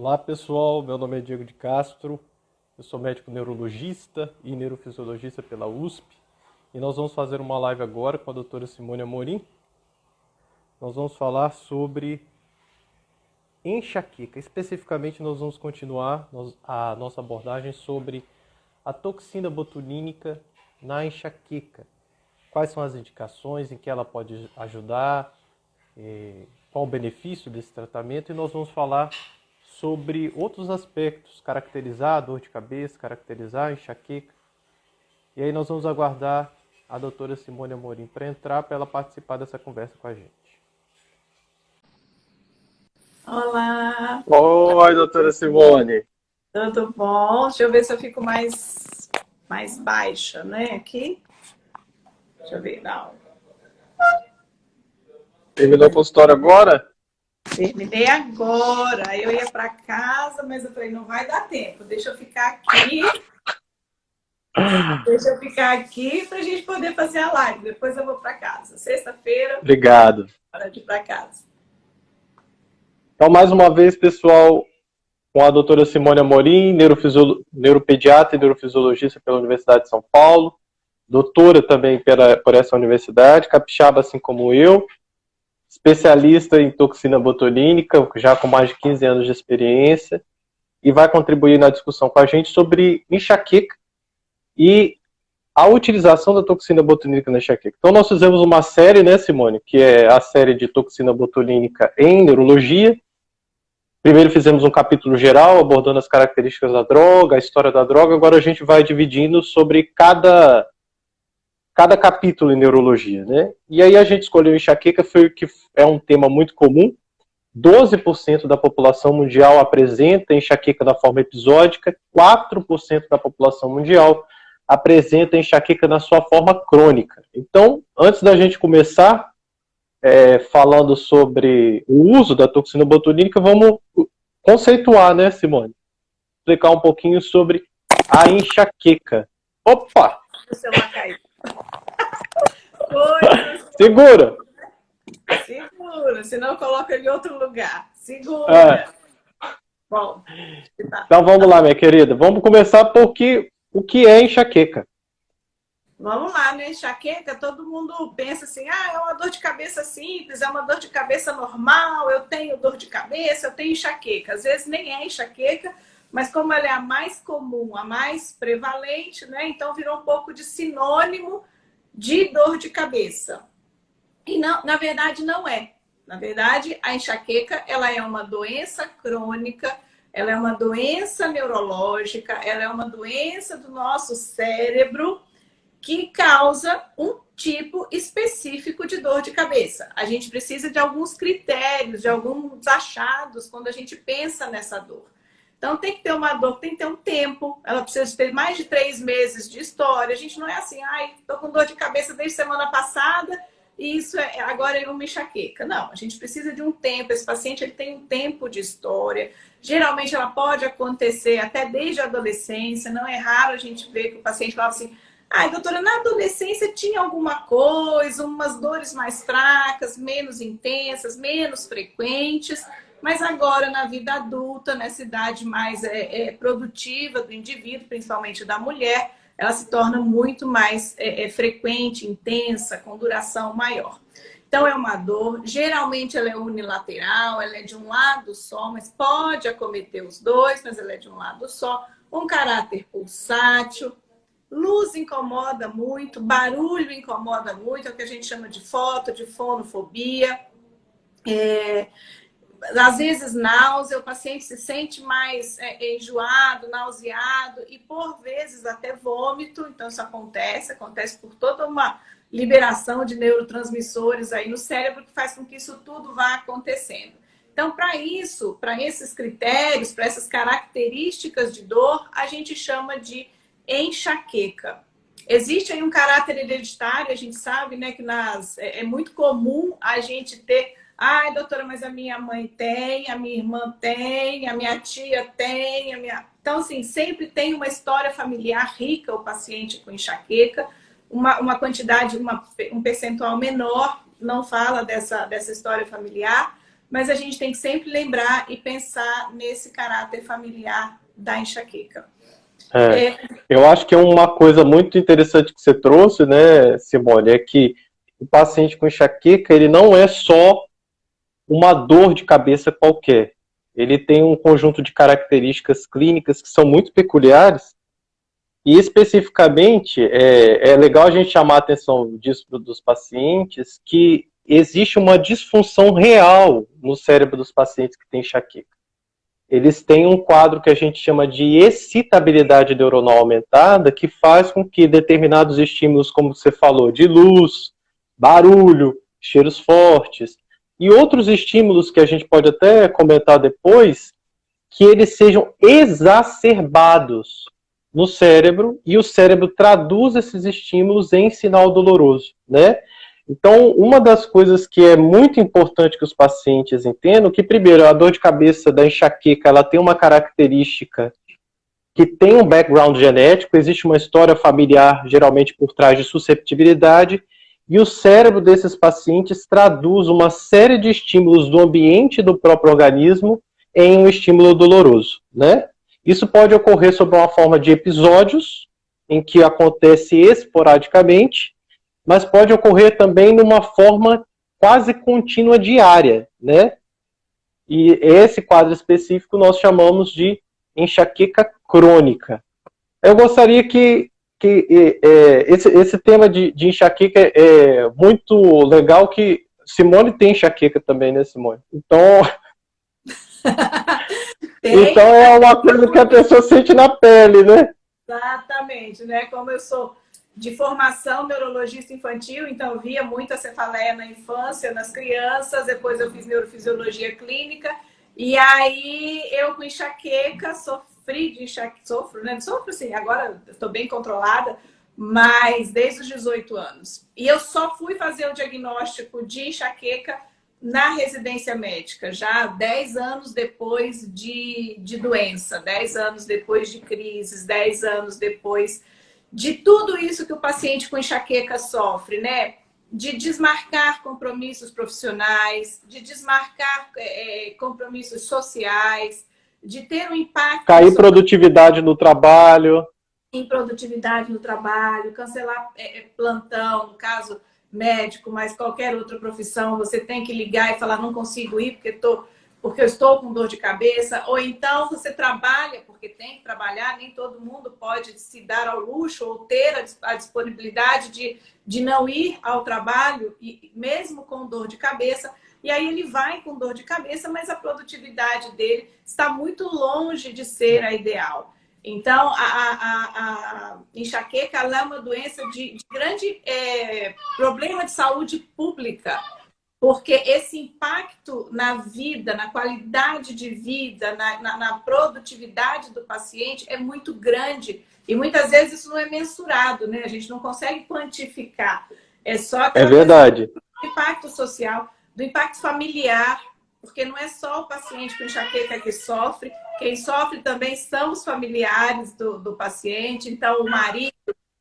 Olá pessoal, meu nome é Diego de Castro, eu sou médico neurologista e neurofisiologista pela USP e nós vamos fazer uma live agora com a doutora Simone Amorim. Nós vamos falar sobre enxaqueca. Especificamente, nós vamos continuar a nossa abordagem sobre a toxina botulínica na enxaqueca. Quais são as indicações, em que ela pode ajudar, eh, qual o benefício desse tratamento e nós vamos falar sobre outros aspectos, caracterizar a dor de cabeça, caracterizar a enxaqueca. E aí nós vamos aguardar a doutora Simone Amorim para entrar, para ela participar dessa conversa com a gente. Olá! Oi, doutora Simone! Tudo bom? Deixa eu ver se eu fico mais, mais baixa, né? Aqui. Deixa eu ver, não. Terminou o consultório agora? Terminei agora. Eu ia para casa, mas eu falei, não vai dar tempo. Deixa eu ficar aqui. Deixa eu ficar aqui para a gente poder fazer a live. Depois eu vou para casa. Sexta-feira. Obrigado. Hora de ir para casa. Então, mais uma vez, pessoal, com a doutora Simone Amorim, neurofisiolo... neuropediatra e neurofisiologista pela Universidade de São Paulo, doutora também pela, por essa universidade, capixaba assim como eu, especialista em toxina botulínica, já com mais de 15 anos de experiência, e vai contribuir na discussão com a gente sobre enxaqueca e a utilização da toxina botulínica na enxaqueca. Então nós fizemos uma série, né, Simone, que é a série de toxina botulínica em neurologia. Primeiro fizemos um capítulo geral, abordando as características da droga, a história da droga. Agora a gente vai dividindo sobre cada cada capítulo em neurologia, né? E aí a gente escolheu enxaqueca, foi que é um tema muito comum. 12% da população mundial apresenta enxaqueca na forma episódica, 4% da população mundial apresenta enxaqueca na sua forma crônica. Então, antes da gente começar é, falando sobre o uso da toxina botulínica, vamos conceituar, né, Simone? Explicar um pouquinho sobre a enxaqueca. Opa! O celular caiu. Segura! Segura, senão coloca ele em outro lugar. Segura! É. Bom, tá. Então vamos lá, minha querida. Vamos começar por que, o que é enxaqueca. Vamos lá, né? Enxaqueca, todo mundo pensa assim: ah, é uma dor de cabeça simples, é uma dor de cabeça normal, eu tenho dor de cabeça, eu tenho enxaqueca. Às vezes nem é enxaqueca, mas como ela é a mais comum, a mais prevalente, né? Então virou um pouco de sinônimo de dor de cabeça. E não, na verdade não é. Na verdade, a enxaqueca, ela é uma doença crônica, ela é uma doença neurológica, ela é uma doença do nosso cérebro que causa um tipo específico de dor de cabeça. A gente precisa de alguns critérios, de alguns achados quando a gente pensa nessa dor. Então tem que ter uma dor, tem que ter um tempo. Ela precisa ter mais de três meses de história. A gente não é assim, ai, tô com dor de cabeça desde semana passada e isso é agora é uma enxaqueca. Não, a gente precisa de um tempo. Esse paciente ele tem um tempo de história. Geralmente ela pode acontecer até desde a adolescência. Não é raro a gente ver que o paciente fala assim, ai, doutora, na adolescência tinha alguma coisa, umas dores mais fracas, menos intensas, menos frequentes. Mas agora, na vida adulta, nessa idade mais é, é, produtiva do indivíduo, principalmente da mulher, ela se torna muito mais é, é, frequente, intensa, com duração maior. Então, é uma dor, geralmente ela é unilateral, ela é de um lado só, mas pode acometer os dois, mas ela é de um lado só. Um caráter pulsátil, luz incomoda muito, barulho incomoda muito, é o que a gente chama de foto, de fonofobia. É, às vezes náusea, o paciente se sente mais é, enjoado, nauseado e por vezes até vômito. Então isso acontece, acontece por toda uma liberação de neurotransmissores aí no cérebro que faz com que isso tudo vá acontecendo. Então, para isso, para esses critérios, para essas características de dor, a gente chama de enxaqueca. Existe aí um caráter hereditário, a gente sabe, né, que nas, é, é muito comum a gente ter Ai, doutora, mas a minha mãe tem, a minha irmã tem, a minha tia tem, a minha. Então, assim, sempre tem uma história familiar rica o paciente com enxaqueca, uma, uma quantidade, uma, um percentual menor não fala dessa, dessa história familiar, mas a gente tem que sempre lembrar e pensar nesse caráter familiar da enxaqueca. É, é. Eu acho que é uma coisa muito interessante que você trouxe, né, Simone, é que o paciente com enxaqueca, ele não é só uma dor de cabeça qualquer. Ele tem um conjunto de características clínicas que são muito peculiares e especificamente é, é legal a gente chamar a atenção disso dos pacientes que existe uma disfunção real no cérebro dos pacientes que têm enxaqueca eles têm um quadro que a gente chama de excitabilidade neuronal aumentada, que faz com que determinados estímulos, como você falou, de luz, barulho, cheiros fortes, e outros estímulos que a gente pode até comentar depois, que eles sejam exacerbados no cérebro e o cérebro traduz esses estímulos em sinal doloroso, né? Então, uma das coisas que é muito importante que os pacientes entendam, que primeiro, a dor de cabeça da enxaqueca, ela tem uma característica que tem um background genético, existe uma história familiar, geralmente por trás de susceptibilidade, e o cérebro desses pacientes traduz uma série de estímulos do ambiente do próprio organismo em um estímulo doloroso, né? Isso pode ocorrer sob uma forma de episódios, em que acontece esporadicamente, mas pode ocorrer também numa forma quase contínua diária, né? E esse quadro específico nós chamamos de enxaqueca crônica. Eu gostaria que, que é, esse, esse tema de, de enxaqueca é muito legal, que Simone tem enxaqueca também, né, Simone? Então, então é uma coisa que a pessoa sente na pele, né? Exatamente, né? Como eu sou de formação neurologista infantil, então via muita cefaleia na infância, nas crianças, depois eu fiz neurofisiologia clínica, e aí eu com enxaqueca, sofri de enxaqueca, sofro, né? Sofro sim, agora estou bem controlada, mas desde os 18 anos. E eu só fui fazer o diagnóstico de enxaqueca na residência médica, já 10 anos depois de, de doença, 10 anos depois de crises, 10 anos depois de tudo isso que o paciente com enxaqueca sofre, né? De desmarcar compromissos profissionais, de desmarcar é, é compromissos sociais, de ter um impacto. Cair produtividade no trabalho. Em produtividade no trabalho, cancelar é, é, plantão, no caso médico, mas qualquer outra profissão, você tem que ligar e falar: não consigo ir porque estou. Tô porque eu estou com dor de cabeça, ou então você trabalha porque tem que trabalhar, nem todo mundo pode se dar ao luxo ou ter a disponibilidade de, de não ir ao trabalho, e mesmo com dor de cabeça. E aí ele vai com dor de cabeça, mas a produtividade dele está muito longe de ser a ideal. Então, a, a, a enxaqueca é uma doença de, de grande é, problema de saúde pública porque esse impacto na vida, na qualidade de vida, na, na, na, produtividade do paciente é muito grande. E muitas vezes isso não é mensurado, né? A gente não consegue quantificar. É só é verdade. impacto social, do impacto familiar, porque não é só o paciente com enxaqueca que sofre, quem sofre também são os familiares do, do paciente, então o marido,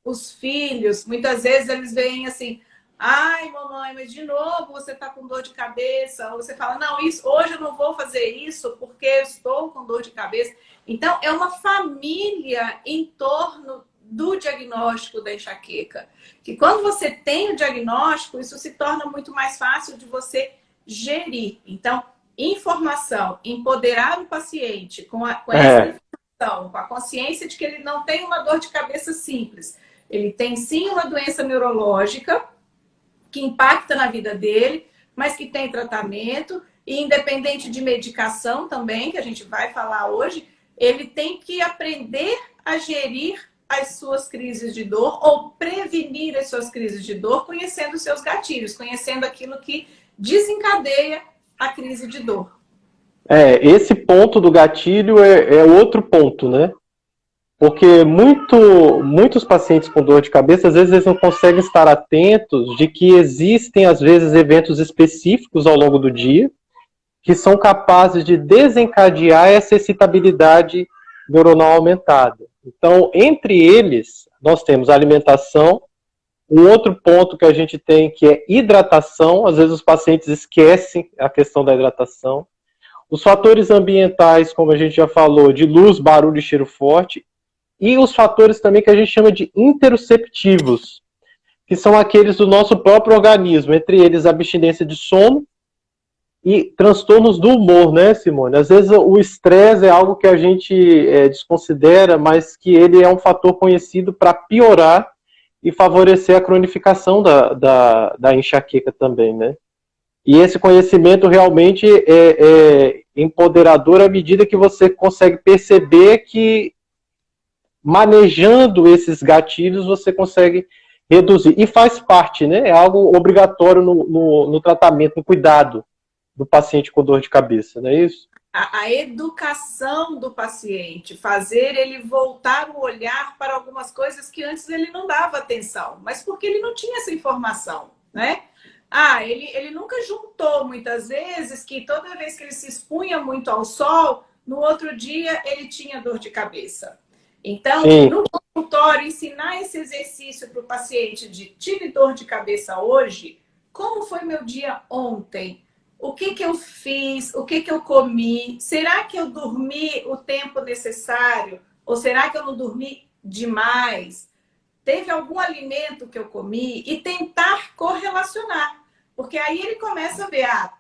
os filhos, muitas vezes eles veem assim, Ai, mamãe, mas de novo você está com dor de cabeça. Ou você fala, não, isso, hoje eu não vou fazer isso porque eu estou com dor de cabeça. Então, é uma família em torno do diagnóstico da enxaqueca. Que quando você tem o diagnóstico, isso se torna muito mais fácil de você gerir. Então, informação, empoderar o paciente com, a, com essa é. informação, com a consciência de que ele não tem uma dor de cabeça simples. Ele tem sim uma doença neurológica que impacta na vida dele, mas que tem tratamento, e independente de medicação também, que a gente vai falar hoje, ele tem que aprender a gerir as suas crises de dor ou prevenir as suas crises de dor, conhecendo os seus gatilhos, conhecendo aquilo que desencadeia a crise de dor. É, esse ponto do gatilho é, é outro ponto, né? Porque muito, muitos pacientes com dor de cabeça, às vezes, eles não conseguem estar atentos de que existem, às vezes, eventos específicos ao longo do dia que são capazes de desencadear essa excitabilidade neuronal aumentada. Então, entre eles, nós temos alimentação, Um outro ponto que a gente tem que é hidratação, às vezes os pacientes esquecem a questão da hidratação. Os fatores ambientais, como a gente já falou, de luz, barulho e cheiro forte, e os fatores também que a gente chama de interoceptivos, que são aqueles do nosso próprio organismo, entre eles a abstinência de sono e transtornos do humor, né, Simone? Às vezes o estresse é algo que a gente é, desconsidera, mas que ele é um fator conhecido para piorar e favorecer a cronificação da, da, da, enxaqueca também, né? E esse conhecimento realmente é, é empoderador à medida que você consegue perceber que manejando esses gatilhos você consegue reduzir. E faz parte, né? É algo obrigatório no, no, no tratamento, no cuidado do paciente com dor de cabeça, não é isso? A, a, educação do paciente, fazer ele voltar o olhar para algumas coisas que antes ele não dava atenção, mas porque ele não tinha essa informação, né? Ah, ele, ele nunca juntou muitas vezes que toda vez que ele se expunha muito ao sol, no outro dia ele tinha dor de cabeça. Então, Sim. no consultório, ensinar esse exercício para o paciente de tive dor de cabeça hoje, como foi meu dia ontem? O que, que eu fiz? O que, que eu comi? Será que eu dormi o tempo necessário? Ou será que eu não dormi demais? Teve algum alimento que eu comi? E tentar correlacionar. Porque aí ele começa a ver, ah,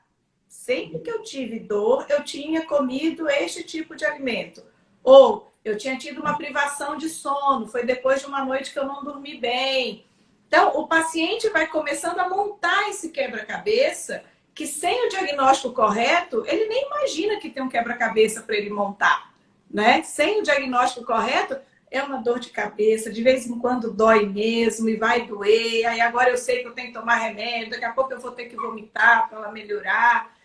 sempre que eu tive dor, eu tinha comido este tipo de alimento. Ou eu tinha tido uma privação de sono, foi depois de uma noite que eu não dormi bem. Então, o paciente vai começando a montar esse quebra-cabeça que sem o diagnóstico correto, ele nem imagina que tem um quebra-cabeça para ele montar, né? Sem o diagnóstico correto, é uma dor de cabeça, de vez em quando dói mesmo e vai doer. Aí agora eu sei que eu tenho que tomar remédio, daqui a pouco eu vou ter que vomitar para ela melhorar.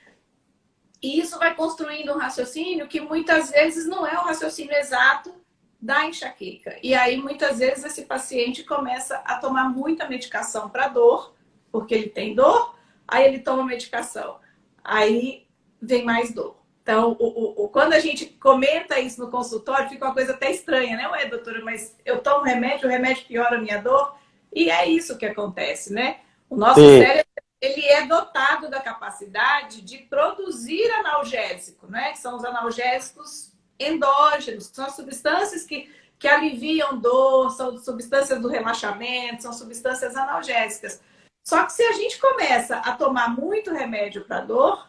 E isso vai construindo um raciocínio que muitas vezes não é o raciocínio exato da enxaqueca. E aí muitas vezes esse paciente começa a tomar muita medicação para dor, porque ele tem dor, aí ele toma medicação, aí vem mais dor. Então, o, o, o, quando a gente comenta isso no consultório, fica uma coisa até estranha, né? Ué, doutora, mas eu tomo remédio, o remédio piora a minha dor. E é isso que acontece, né? O nosso Sim. cérebro, ele é dotado da capacidade de produzir analgésico, né? Que são os analgésicos endógenos, que são as substâncias que, que aliviam dor, são substâncias do relaxamento, são substâncias analgésicas. Só que se a gente começa a tomar muito remédio para dor,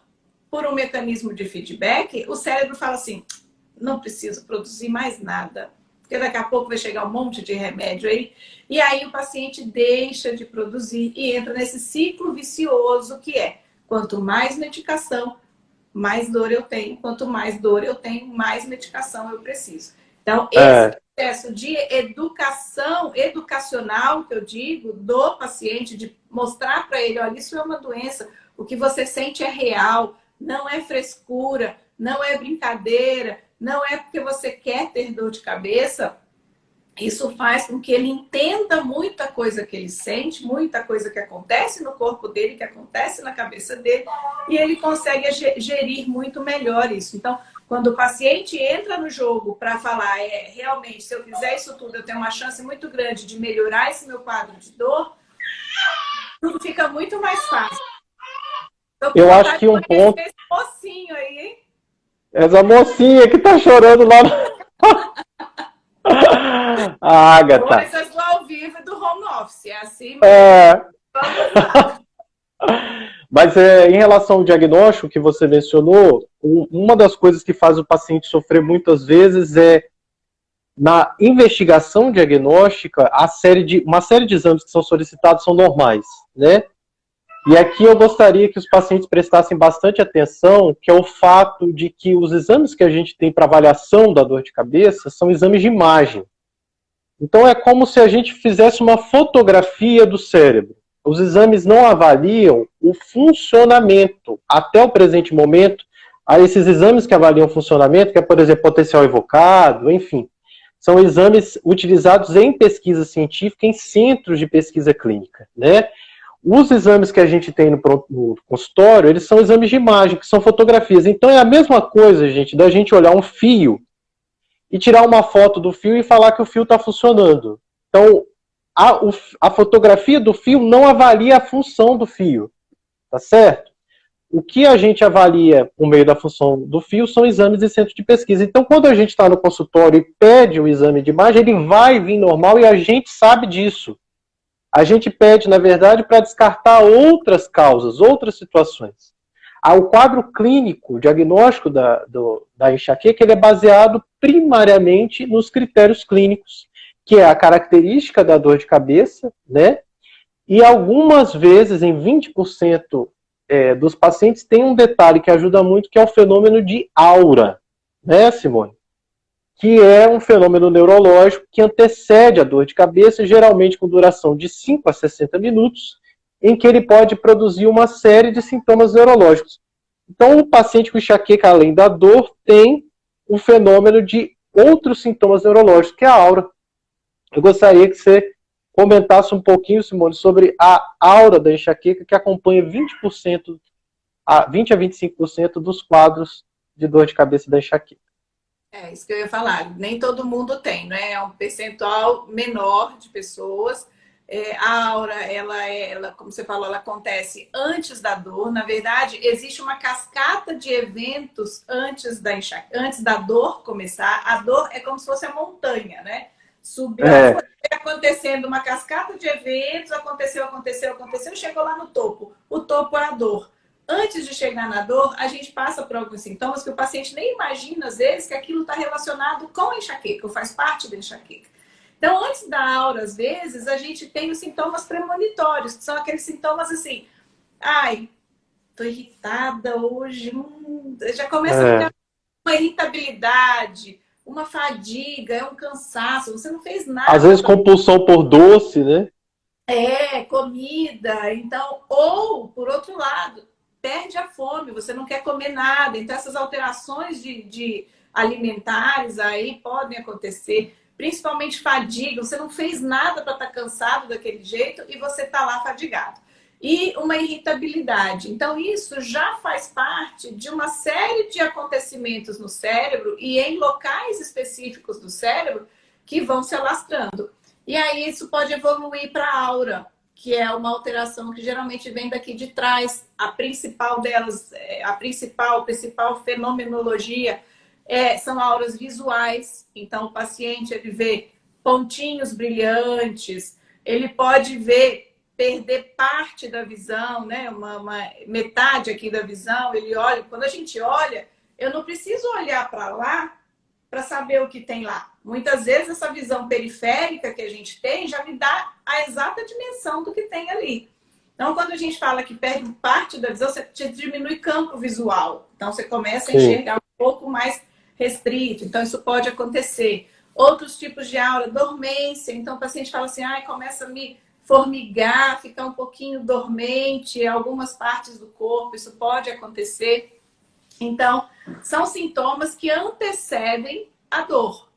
por um mecanismo de feedback, o cérebro fala assim: não preciso produzir mais nada, porque daqui a pouco vai chegar um monte de remédio aí. E aí o paciente deixa de produzir e entra nesse ciclo vicioso que é: quanto mais medicação, mais dor eu tenho, quanto mais dor eu tenho, mais medicação eu preciso. Então, esse é processo de educação, educacional, que eu digo, do paciente, de mostrar para ele, olha, isso é uma doença, o que você sente é real, não é frescura, não é brincadeira, não é porque você quer ter dor de cabeça. Isso faz com que ele entenda muita coisa que ele sente, muita coisa que acontece no corpo dele, que acontece na cabeça dele, e ele consegue gerir muito melhor isso. Então, quando o paciente entra no jogo para falar, é, realmente, se eu fizer isso tudo, eu tenho uma chance muito grande de melhorar esse meu quadro de dor, tudo fica muito mais fácil. eu acho que um ponto. Esse mocinho aí, hein? Essa mocinha que tá chorando lá. A Agatha. Coisas do ao vivo do home office. É assim mesmo. É. Vamos lá. Mas é, em relação ao diagnóstico que você mencionou, uma das coisas que faz o paciente sofrer muitas vezes é na investigação diagnóstica, a série de, uma série de exames que são solicitados são normais, né? E aqui eu gostaria que os pacientes prestassem bastante atenção, que é o fato de que os exames que a gente tem para avaliação da dor de cabeça são exames de imagem. Então é como se a gente fizesse uma fotografia do cérebro os exames não avaliam o funcionamento. Até o presente momento, há esses exames que avaliam o funcionamento, que é, por exemplo, potencial evocado, enfim. São exames utilizados em pesquisa científica, em centros de pesquisa clínica, né? Os exames que a gente tem no, no, consultório, eles são exames de imagem, que são fotografias. Então é a mesma coisa, gente, da gente olhar um fio e tirar uma foto do fio e falar que o fio está funcionando. Então, a, o, a fotografia do fio não avalia a função do fio, tá certo? O que a gente avalia por meio da função do fio são exames de centro de pesquisa. Então, quando a gente está no consultório e pede o exame de imagem, ele vai vir normal e a gente sabe disso. A gente pede, na verdade, para descartar outras causas, outras situações. Ah, o quadro clínico, o diagnóstico da, do, da enxaqueca, ele é baseado primariamente nos critérios clínicos, que é a característica da dor de cabeça, né? E algumas vezes, em 20% é, dos pacientes, tem um detalhe que ajuda muito, que é o fenômeno de aura, né, Simone? que é um fenômeno neurológico que antecede a dor de cabeça, geralmente com duração de 5 a 60 minutos, em que ele pode produzir uma série de sintomas neurológicos. Então, o paciente com enxaqueca, além da dor, tem um fenômeno de outros sintomas neurológicos, que é a aura. Eu gostaria que você comentasse um pouquinho, Simone, sobre a aura da enxaqueca, que acompanha 20%, a 20 a 25% dos quadros de dor de cabeça da enxaqueca. É isso que eu ia falar. Nem todo mundo tem, né? É um percentual menor de pessoas. É, a aura, ela, é, ela, como você falou, ela acontece antes da dor. Na verdade, existe uma cascata de eventos antes da antes da dor começar. A dor é como se fosse a montanha, né? Subiu, é. acontecendo uma cascata de eventos, aconteceu, aconteceu, aconteceu, chegou lá no topo. O topo é a dor antes de chegar na dor, a gente passa por alguns sintomas que o paciente nem imagina, às vezes, que aquilo está relacionado com a enxaqueca, ou faz parte da enxaqueca. Então, antes da aura, às vezes, a gente tem os sintomas premonitórios, que são aqueles sintomas assim, ai, tô irritada hoje, hum, já começa é. a ficar uma irritabilidade, uma fadiga, é um cansaço, você não fez nada. Às vezes compulsão por doce, né? É, comida. Então, ou, por outro lado, perde a fome, você não quer comer nada. Então, essas alterações de, de alimentares aí podem acontecer, principalmente fadiga. Você não fez nada para estar tá cansado daquele jeito e você está lá fadigado. E uma irritabilidade. Então, isso já faz parte de uma série de acontecimentos no cérebro e em locais específicos do cérebro que vão se alastrando. E aí, isso pode evoluir para a aura que é uma alteração que geralmente vem daqui de trás. A principal delas, é, a principal, principal fenomenologia é, são auras visuais. Então, o paciente ele vê pontinhos brilhantes, ele pode ver perder parte da visão, né? Uma, uma metade aqui da visão. Ele olha. Quando a gente olha, eu não preciso olhar para lá para saber o que tem lá. Muitas vezes essa visão periférica que a gente tem já me dá a exata dimensão do que tem ali. Então, quando a gente fala que perde parte da visão, você diminui campo visual. Então, você começa a enxergar um pouco mais restrito. Então, isso pode acontecer. Outros tipos de aura, dormência. Então, o paciente fala assim, ai, começa a me formigar, ficar um pouquinho dormente em algumas partes do corpo. Isso pode acontecer. Então, são sintomas que antecedem a dor.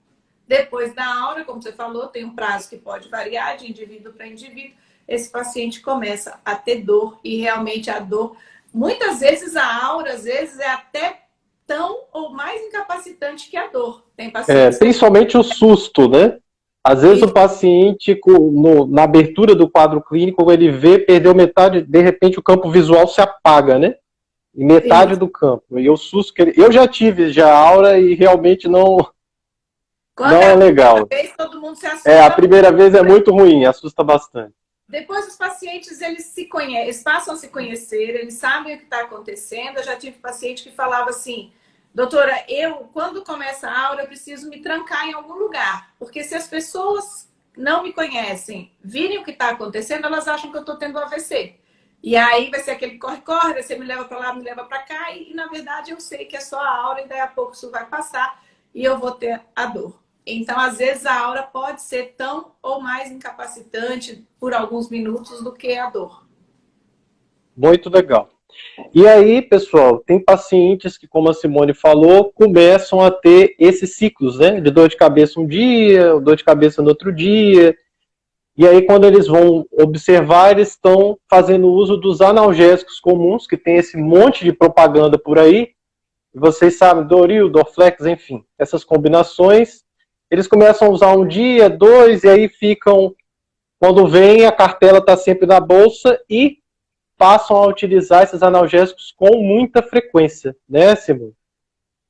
Depois da aura, como você falou, tem um prazo que pode variar de indivíduo para indivíduo. Esse paciente começa a ter dor e realmente a dor, muitas vezes a aura, às vezes é até tão ou mais incapacitante que a dor. Tem pacientes... É, principalmente o susto, né? Às vezes o paciente, no, na abertura do quadro clínico, ele vê, perdeu metade, de repente o campo visual se apaga, né? metade Isso. do campo. E o susto que ele... Eu já tive já aura e realmente não. Quando não é, é legal. Vez, todo mundo se assusta. É, a primeira vez é muito ruim, assusta bastante. Depois os pacientes eles se conhecem, eles passam a se conhecer, eles sabem o que está acontecendo. Eu já tive paciente que falava assim, doutora, eu quando começa a aura eu preciso me trancar em algum lugar, porque se as pessoas não me conhecem, virem o que está acontecendo, elas acham que eu estou tendo AVC. E aí vai ser aquele corre-corre, você me leva para lá, me leva para cá, e, e, na verdade eu sei que é só a aura e daí a pouco isso vai passar e eu vou ter a dor. Então, às vezes, a aura pode ser tão ou mais incapacitante por alguns minutos do que a dor. Muito legal. E aí, pessoal, tem pacientes que, como a Simone falou, começam a ter esses ciclos, né? De dor de cabeça um dia, dor de cabeça no outro dia, e aí, quando eles vão observar, eles estão fazendo uso dos analgésicos comuns, que tem esse monte de propaganda por aí. Vocês sabem, Doril, Dorflex, enfim, essas combinações. Eles começam a usar um dia, dois, e aí ficam quando vem, a cartela está sempre na bolsa e passam a utilizar esses analgésicos com muita frequência, né, Simone?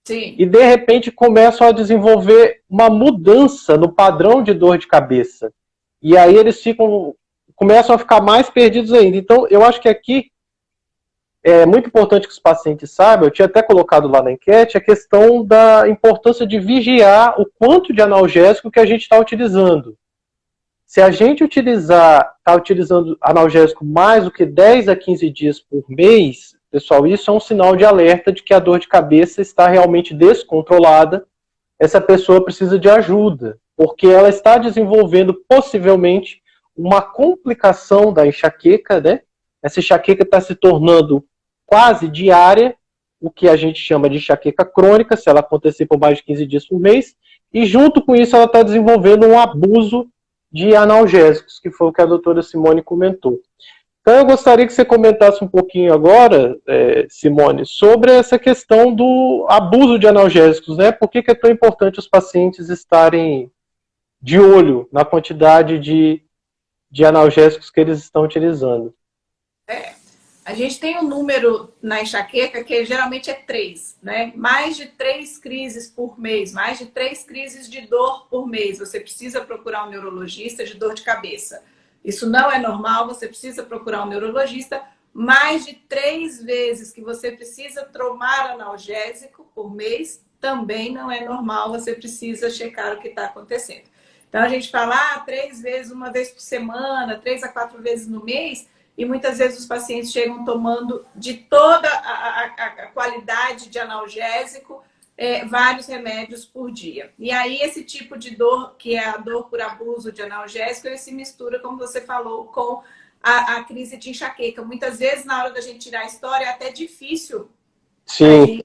Sim. E de repente começam a desenvolver uma mudança no padrão de dor de cabeça. E aí eles ficam começam a ficar mais perdidos ainda. Então, eu acho que aqui é muito importante que os pacientes saibam, eu tinha até colocado lá na enquete, a questão da importância de vigiar o quanto de analgésico que a gente está utilizando. Se a gente utilizar, está utilizando analgésico mais do que 10 a 15 dias por mês, pessoal, isso é um sinal de alerta de que a dor de cabeça está realmente descontrolada. Essa pessoa precisa de ajuda, porque ela está desenvolvendo possivelmente uma complicação da enxaqueca, né? Essa enxaqueca está se tornando quase diária, o que a gente chama de enxaqueca crônica, se ela acontecer por mais de 15 dias por mês, e junto com isso ela está desenvolvendo um abuso de analgésicos, que foi o que a doutora Simone comentou. Então eu gostaria que você comentasse um pouquinho agora, é, Simone, sobre essa questão do abuso de analgésicos, né? Por que, que é tão importante os pacientes estarem de olho na quantidade de de analgésicos que eles estão utilizando. É. A gente tem um número na enxaqueca que geralmente é três, né? Mais de três crises por mês, mais de três crises de dor por mês. Você precisa procurar um neurologista de dor de cabeça. Isso não é normal, você precisa procurar um neurologista. Mais de três vezes que você precisa tomar analgésico por mês também não é normal, você precisa checar o que está acontecendo. Então a gente fala ah, três vezes, uma vez por semana, três a quatro vezes no mês, e muitas vezes os pacientes chegam tomando de toda a, a, a qualidade de analgésico é, vários remédios por dia. E aí esse tipo de dor, que é a dor por abuso de analgésico, ele se mistura, como você falou, com a, a crise de enxaqueca. Muitas vezes, na hora da gente tirar a história, é até difícil Sim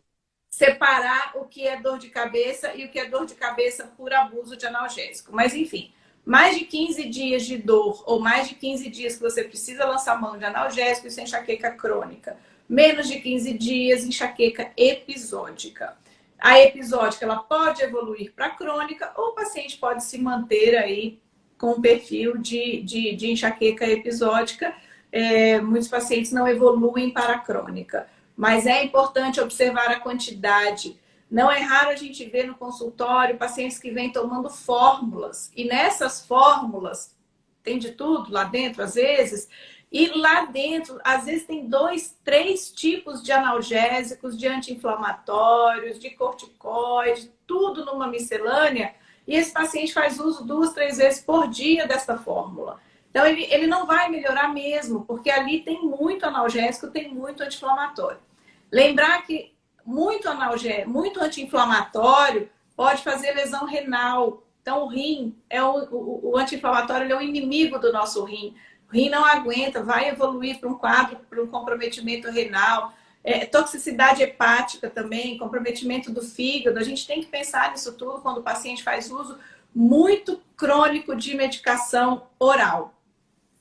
separar o que é dor de cabeça e o que é dor de cabeça por abuso de analgésico. Mas, enfim, mais de 15 dias de dor ou mais de 15 dias que você precisa lançar mão de analgésico, isso é enxaqueca crônica. Menos de 15 dias, enxaqueca episódica. A episódica ela pode evoluir para crônica ou o paciente pode se manter aí com um perfil de, de, de enxaqueca episódica. É, muitos pacientes não evoluem para crônica mas é importante observar a quantidade. Não é raro a gente ver no consultório pacientes que vêm tomando fórmulas, e nessas fórmulas tem de tudo lá dentro, às vezes, e lá dentro, às vezes, tem dois, três tipos de analgésicos, de anti-inflamatórios, de corticoide, tudo numa miscelânea, e esse paciente faz uso duas, três vezes por dia dessa fórmula. Então, ele, ele não vai melhorar mesmo, porque ali tem muito analgésico, tem muito anti-inflamatório. Lembrar que muito analgésico, muito anti-inflamatório pode fazer lesão renal. Então, o rim, é o, o, o anti-inflamatório é o inimigo do nosso rim. O rim não aguenta, vai evoluir para um quadro, para um comprometimento renal. É, toxicidade hepática também, comprometimento do fígado. A gente tem que pensar nisso tudo quando o paciente faz uso muito crônico de medicação oral.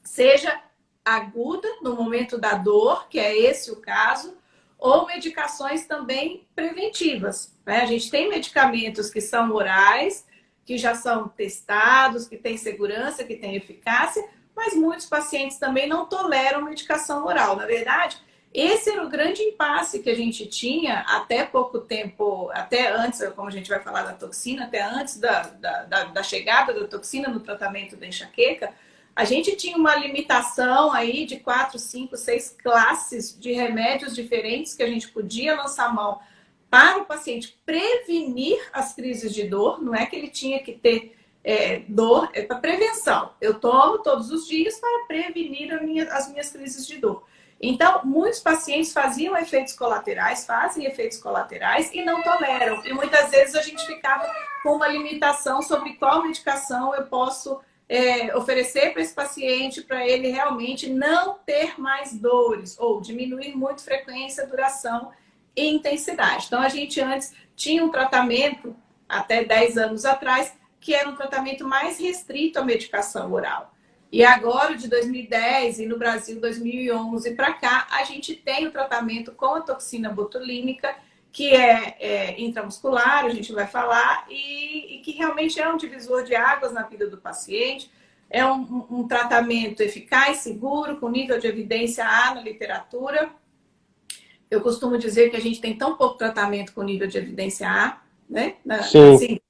Seja aguda, no momento da dor, que é esse o caso, ou medicações também preventivas. Né? A gente tem medicamentos que são orais, que já são testados, que têm segurança, que têm eficácia, mas muitos pacientes também não toleram medicação oral. Na verdade, esse era o grande impasse que a gente tinha até pouco tempo, até antes, como a gente vai falar da toxina, até antes da, da, da, da chegada da toxina no tratamento da enxaqueca, a gente tinha uma limitação aí de quatro, cinco, seis classes de remédios diferentes que a gente podia lançar mão para o paciente prevenir as crises de dor. Não é que ele tinha que ter é, dor, é para prevenção. Eu tomo todos os dias para prevenir minha, as minhas crises de dor. Então, muitos pacientes faziam efeitos colaterais, fazem efeitos colaterais e não toleram. E muitas vezes a gente ficava com uma limitação sobre qual medicação eu posso é, oferecer para esse paciente para ele realmente não ter mais dores ou diminuir muito frequência, duração e intensidade. Então, a gente antes tinha um tratamento, até 10 anos atrás, que era um tratamento mais restrito à medicação oral. E agora, de 2010 e no Brasil 2011 para cá, a gente tem o tratamento com a toxina botulínica, que é, é, intramuscular, a gente vai falar, e, e, que realmente é um divisor de águas na vida do paciente. É um, um tratamento eficaz, seguro, com nível de evidência A na literatura. Eu costumo dizer que a gente tem tão pouco tratamento com nível de evidência A, né? Sim. Assim,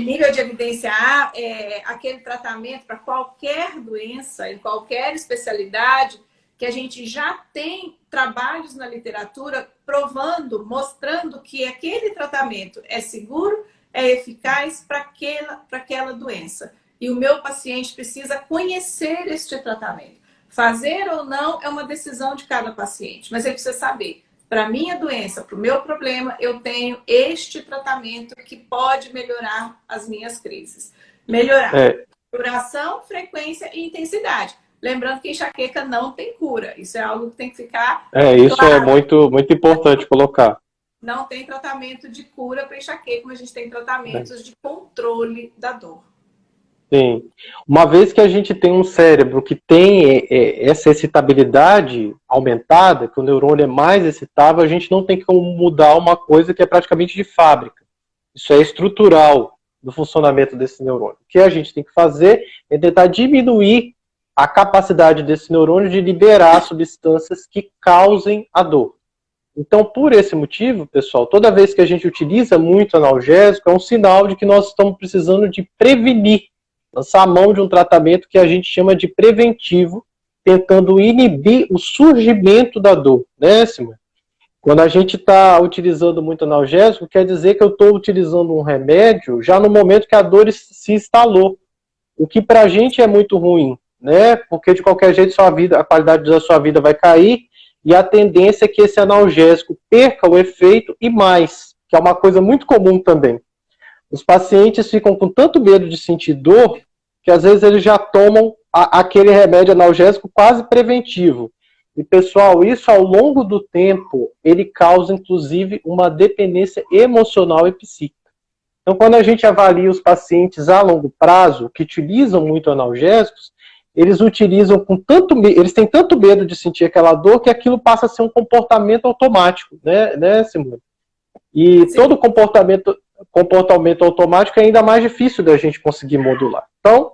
nível de evidência A é aquele tratamento para qualquer doença, em qualquer especialidade, que a gente já tem trabalhos na literatura provando, mostrando que aquele tratamento é seguro, é eficaz para aquela, aquela doença. E o meu paciente precisa conhecer este tratamento. Fazer ou não é uma decisão de cada paciente, mas ele precisa saber. Para minha doença, para o meu problema, eu tenho este tratamento que pode melhorar as minhas crises. Melhorar é. duração, frequência e intensidade. Lembrando que enxaqueca não tem cura. Isso é algo que tem que ficar. É, isso é claro. é muito, muito importante colocar não tem tratamento de cura para enxaqueca, mas a gente tem tratamentos é. de controle da dor. Sim. Uma vez que a gente tem um cérebro que tem é, é, essa excitabilidade aumentada, que o neurônio é mais excitável, a gente não tem como mudar uma coisa que é praticamente de fábrica. Isso é estrutural do funcionamento desse neurônio. O que a gente tem que fazer é tentar diminuir a capacidade desse neurônio de liberar substâncias que causem a dor. Então, por esse motivo, pessoal, toda vez que a gente utiliza muito analgésico, é um sinal de que nós estamos precisando de prevenir, lançar a mão de um tratamento que a gente chama de preventivo, tentando inibir o surgimento da dor, né, Simone? Quando a gente está utilizando muito analgésico, quer dizer que eu estou utilizando um remédio já no momento que a dor se instalou, o que para a gente é muito ruim, né? Porque de qualquer jeito sua vida, a qualidade da sua vida vai cair e a tendência é que esse analgésico perca o efeito e mais, que é uma coisa muito comum também. Os pacientes ficam com tanto medo de sentir dor que às vezes eles já tomam a, aquele remédio analgésico quase preventivo. E pessoal, isso ao longo do tempo, ele causa inclusive uma dependência emocional e psíquica. Então, quando a gente avalia os pacientes a longo prazo que utilizam muito analgésicos, eles utilizam com tanto eles têm tanto medo de sentir aquela dor que aquilo passa a ser um comportamento automático, né, né Simone? E Sim. todo comportamento comportamento automático é ainda mais difícil da gente conseguir modular. Então,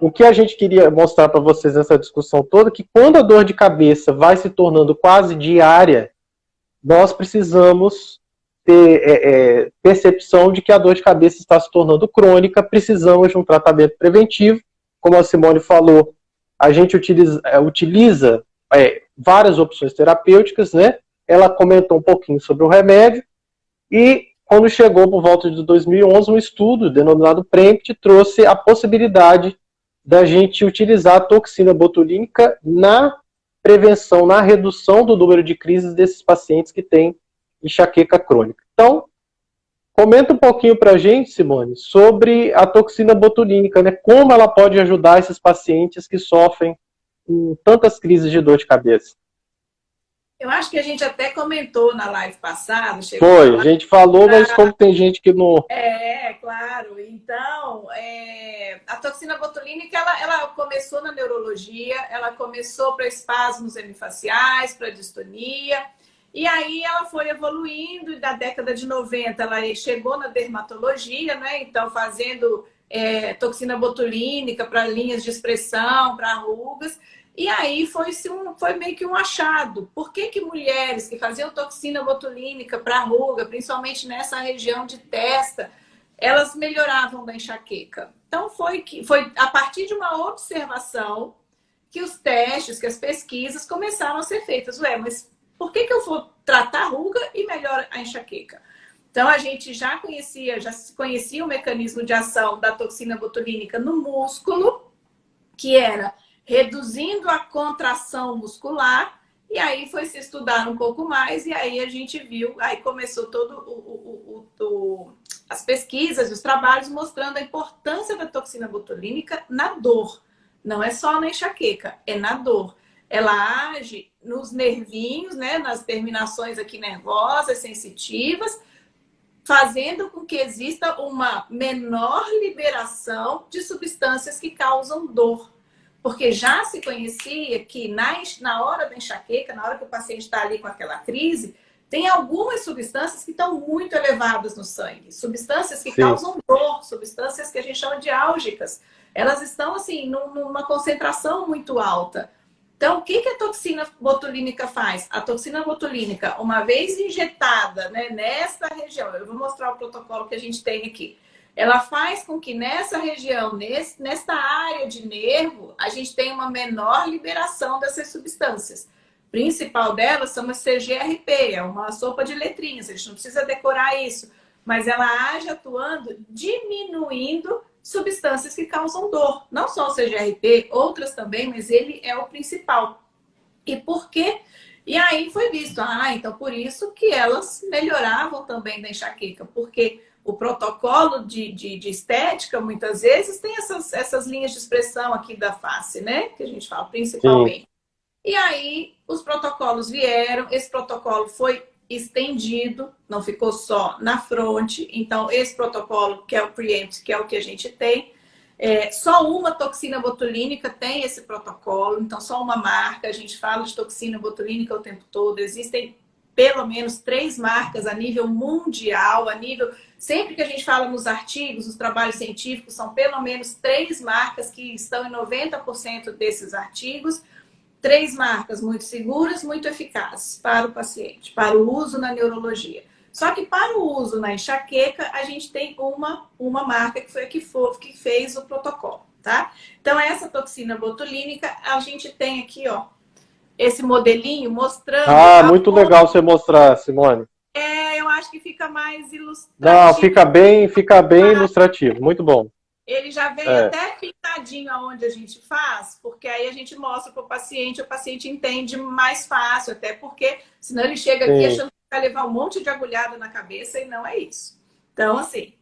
o que a gente queria mostrar para vocês nessa discussão toda é que quando a dor de cabeça vai se tornando quase diária, nós precisamos ter é, é, percepção de que a dor de cabeça está se tornando crônica, precisamos de um tratamento preventivo como a Simone falou, a gente utiliza, é, utiliza é, várias opções terapêuticas, né? Ela comentou um pouquinho sobre o remédio e quando chegou por volta de 2011, um estudo denominado PREMPT trouxe a possibilidade da gente utilizar a toxina botulínica na prevenção, na redução do número de crises desses pacientes que têm enxaqueca crônica. Então, Comenta um pouquinho para a gente, Simone, sobre a toxina botulínica, né? Como ela pode ajudar esses pacientes que sofrem com tantas crises de dor de cabeça. Eu acho que a gente até comentou na live passada. Foi, a, a gente falou, mas como tem gente que não. É, claro. Então, é... a toxina botulínica, ela, ela começou na neurologia, ela começou para espasmos hemifaciais, para distonia. E aí ela foi evoluindo e da década de 90 ela chegou na dermatologia, né? Então fazendo é, toxina botulínica para linhas de expressão, para rugas. E aí foi, um, foi meio que um achado. Por que, que mulheres que faziam toxina botulínica para ruga, principalmente nessa região de testa, elas melhoravam da enxaqueca? Então foi que foi a partir de uma observação que os testes, que as pesquisas começaram a ser feitas. Ué, mas por que, que eu vou tratar a ruga e melhora a enxaqueca? Então, a gente já conhecia, já conhecia o mecanismo de ação da toxina botulínica no músculo, que era reduzindo a contração muscular, e aí foi se estudar um pouco mais, e aí a gente viu, aí começou todo o, o, o, o as pesquisas, os trabalhos mostrando a importância da toxina botulínica na dor. Não é só na enxaqueca, é na dor ela age nos nervinhos, né, nas terminações aqui nervosas, sensitivas, fazendo com que exista uma menor liberação de substâncias que causam dor. Porque já se conhecia que na, na hora da enxaqueca, na hora que o paciente está ali com aquela crise, Tem algumas substâncias que estão muito elevadas no sangue, substâncias que Sim. causam dor, substâncias que a gente chama de álgicas. Elas estão, assim, numa concentração muito alta. Então, o que, que a toxina botulínica faz? A toxina botulínica, uma vez injetada né, nesta região, eu vou mostrar o protocolo que a gente tem aqui. Ela faz com que nessa região, nesse, nesta área de nervo, a gente tenha uma menor liberação dessas substâncias. Principal delas são as CGRP, é uma sopa de letrinhas, a gente não precisa decorar isso, mas ela age atuando diminuindo substâncias que causam dor. Não só o CGRP, outras também, mas ele é o principal. E por quê? E aí foi visto, ah, então por isso que elas melhoravam também da enxaqueca, porque o protocolo de, de, de, estética, muitas vezes, tem essas, essas linhas de expressão aqui da face, né? Que a gente fala principalmente. Sim. E aí, os protocolos vieram, esse protocolo foi estendido, não ficou só na fronte. Então, esse protocolo, que é o Preempt, que é o que a gente tem, é, só uma toxina botulínica tem esse protocolo, então só uma marca. A gente fala de toxina botulínica o tempo todo. Existem pelo menos três marcas a nível mundial, a nível. Sempre que a gente fala nos artigos, nos trabalhos científicos, são pelo menos três marcas que estão em 90% desses artigos três marcas muito seguras, muito eficazes para o paciente, para o uso na neurologia. Só que para o uso na enxaqueca, a gente tem uma, uma marca que foi a que, for, que fez o protocolo, tá? Então, essa toxina botulínica, a gente tem aqui, ó, esse modelinho mostrando. Ah, muito legal você mostrar, Simone. É, eu acho que fica mais ilustrativo. Não, fica bem, fica bem ilustrativo, muito bom. Ele já vem é. até pintadinho aonde a gente faz, porque aí a gente mostra para o paciente, o paciente entende mais fácil, até porque senão ele chega aqui Sim. achando que vai levar um monte de agulhada na cabeça e não é isso. Então, assim,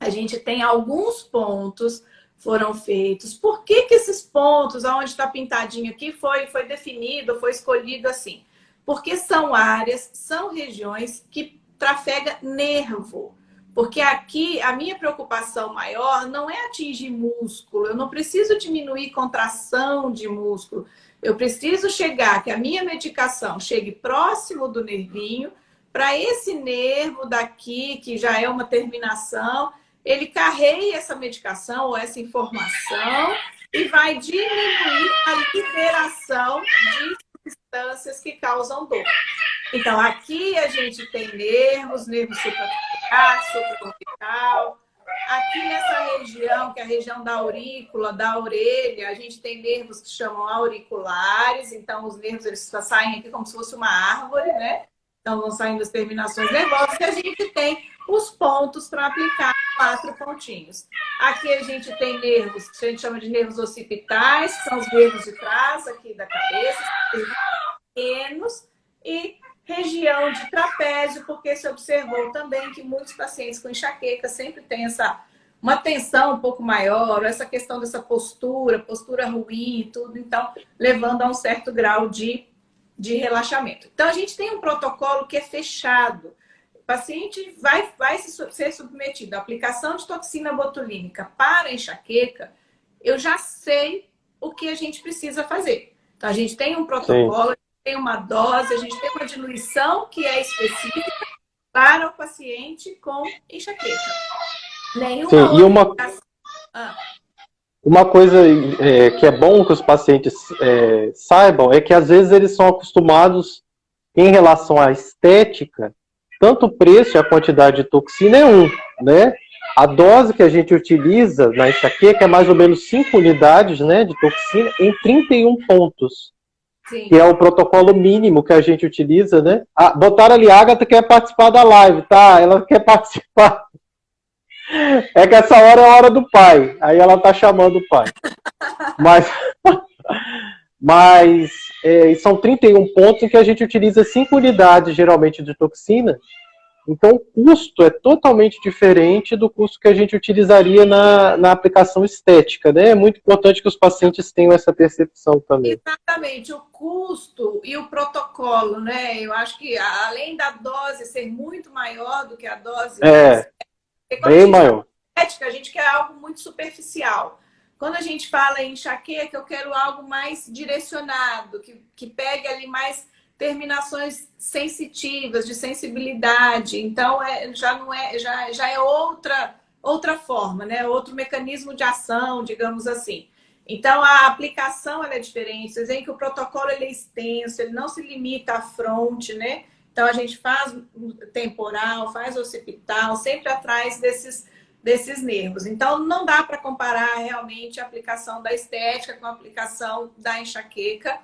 a gente tem alguns pontos foram feitos. Por que, que esses pontos, aonde está pintadinho aqui, foi, foi definido, foi escolhido assim? Porque são áreas, são regiões que trafega nervo. Porque aqui a minha preocupação maior não é atingir músculo, eu não preciso diminuir contração de músculo. Eu preciso chegar, que a minha medicação chegue próximo do nervinho, para esse nervo daqui, que já é uma terminação, ele carregue essa medicação ou essa informação e vai diminuir a liberação de substâncias que causam dor. Então, aqui a gente tem nervos, nervo supracortical, supracortical. Aqui nessa região, que é a região da aurícula, da orelha, a gente tem nervos que chamam auriculares. Então, os nervos eles saem aqui como se fosse uma árvore, né? Então, vão saindo as terminações nervosas. E a gente tem os pontos para aplicar quatro pontinhos. Aqui a gente tem nervos que a gente chama de nervos occipitais, que são os nervos de trás aqui da cabeça, pequenos, e região de trapézio, porque se observou também que muitos pacientes com enxaqueca sempre têm essa uma tensão um pouco maior, essa questão dessa postura, postura ruim e tudo, então levando a um certo grau de, de relaxamento. Então a gente tem um protocolo que é fechado. O paciente vai, vai ser submetido à aplicação de toxina botulínica para enxaqueca, eu já sei o que a gente precisa fazer. Então a gente tem um protocolo, tem uma dose, a gente tem uma diluição que é específica para o paciente com enxaqueca. Nenhuma Sim, e uma, ah. uma coisa é, que é bom que os pacientes é, saibam é que às vezes eles são acostumados em relação à estética, tanto o preço e a quantidade de toxina é um, né? A dose que a gente utiliza na enxaqueca é mais ou menos 5 unidades né, de toxina em 31 pontos. Sim. que é o protocolo mínimo que a gente utiliza, né? Ah, botaram ali, a Agatha quer participar da live, tá? Ela quer participar. É que essa hora é a hora do pai, aí ela tá chamando o pai. Mas, mas é, são 31 pontos em que a gente utiliza 5 unidades, geralmente, de toxina, então, o custo é totalmente diferente do custo que a gente utilizaria na, na aplicação estética, né? É muito importante que os pacientes tenham essa percepção também. Exatamente, o custo e o protocolo, né? Eu acho que além da dose ser muito maior do que a dose é, bem maior. Estética, a gente quer algo muito superficial. Quando a gente fala em enxaqueca, eu quero algo mais direcionado, que, que pegue ali mais terminações sensitivas, de sensibilidade. Então, é, já não é, já, já é outra, outra forma, né? Outro mecanismo de ação, digamos assim. Então, a aplicação é diferente. Vocês veem que o protocolo ele é extenso, ele não se limita à fronte, né? Então, a gente faz temporal, faz occipital, sempre atrás desses, desses nervos. Então, não dá para comparar realmente a aplicação da estética com a aplicação da enxaqueca.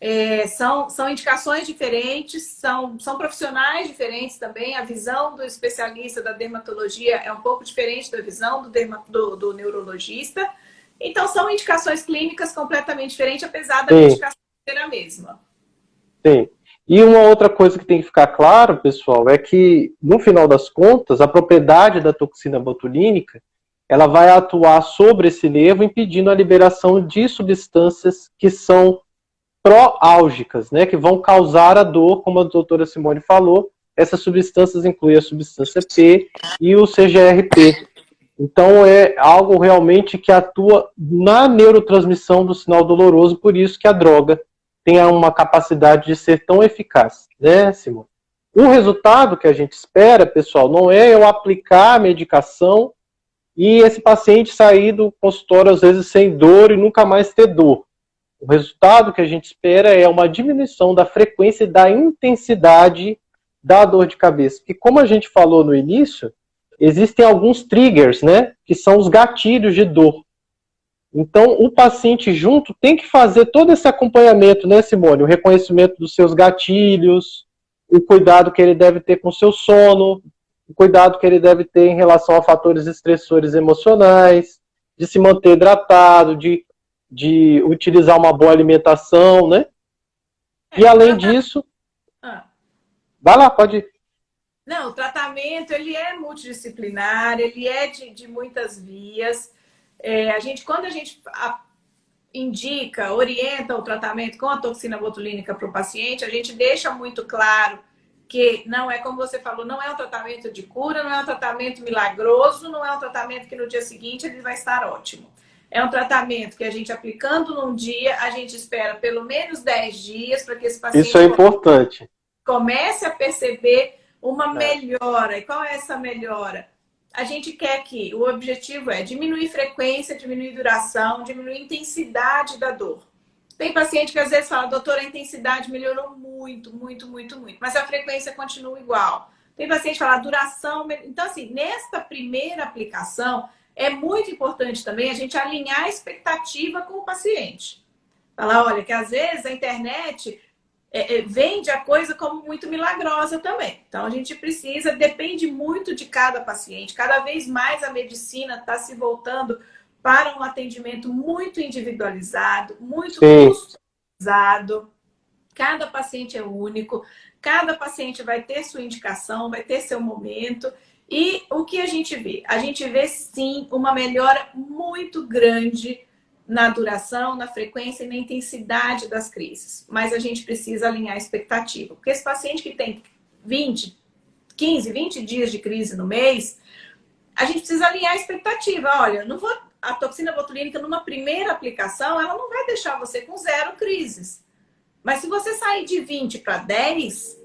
É, são, são indicações diferentes, são, são profissionais diferentes também. A visão do especialista da dermatologia é um pouco diferente da visão do, derma, do, do neurologista. Então, são indicações clínicas completamente diferentes, apesar da Sim. medicação ser a mesma. Sim. E uma outra coisa que tem que ficar claro, pessoal, é que, no final das contas, a propriedade da toxina botulínica ela vai atuar sobre esse nervo, impedindo a liberação de substâncias que são pró-álgicas, né, que vão causar a dor, como a doutora Simone falou. Essas substâncias incluem a substância P e o CGRP. Então é algo realmente que atua na neurotransmissão do sinal doloroso, por isso que a droga tem uma capacidade de ser tão eficaz, né, Simone? O resultado que a gente espera, pessoal, não é eu aplicar a medicação e esse paciente sair do consultório às vezes sem dor e nunca mais ter dor. O resultado que a gente espera é uma diminuição da frequência e da intensidade da dor de cabeça. Que como a gente falou no início, existem alguns triggers, né, que são os gatilhos de dor. Então, o paciente junto tem que fazer todo esse acompanhamento, né, Simone? O reconhecimento dos seus gatilhos, o cuidado que ele deve ter com o seu sono, o cuidado que ele deve ter em relação a fatores estressores emocionais, de se manter hidratado, de de utilizar uma boa alimentação, né? E além disso. Ah. Vai lá, pode ir. Não, o tratamento ele é multidisciplinar, ele é de, de muitas vias. É, a gente, quando a gente a, indica, orienta o tratamento com a toxina botulínica para o paciente, a gente deixa muito claro que não é como você falou, não é um tratamento de cura, não é um tratamento milagroso, não é um tratamento que no dia seguinte ele vai estar ótimo. É um tratamento que a gente aplicando num dia, a gente espera pelo menos 10 dias para que esse paciente Isso é importante. comece a perceber uma é. melhora. E qual é essa melhora? A gente quer que o objetivo é diminuir frequência, diminuir duração, diminuir intensidade da dor. Tem paciente que às vezes fala, doutora, a intensidade melhorou muito, muito, muito, muito, mas a frequência continua igual. Tem paciente que fala, a duração. Então, assim, nesta primeira aplicação, é muito importante também a gente alinhar a expectativa com o paciente. Falar, olha, que às vezes a internet é, é, vende a coisa como muito milagrosa também. Então a gente precisa, depende muito de cada paciente. Cada vez mais a medicina está se voltando para um atendimento muito individualizado, muito Sim. customizado. Cada paciente é único, cada paciente vai ter sua indicação, vai ter seu momento. E o que a gente vê? A gente vê sim uma melhora muito grande na duração, na frequência e na intensidade das crises. Mas a gente precisa alinhar a expectativa. Porque esse paciente que tem 20, 15, 20 dias de crise no mês, a gente precisa alinhar a expectativa. Olha, não vou, a toxina botulínica, numa primeira aplicação, ela não vai deixar você com zero crises. Mas se você sair de 20 para 10,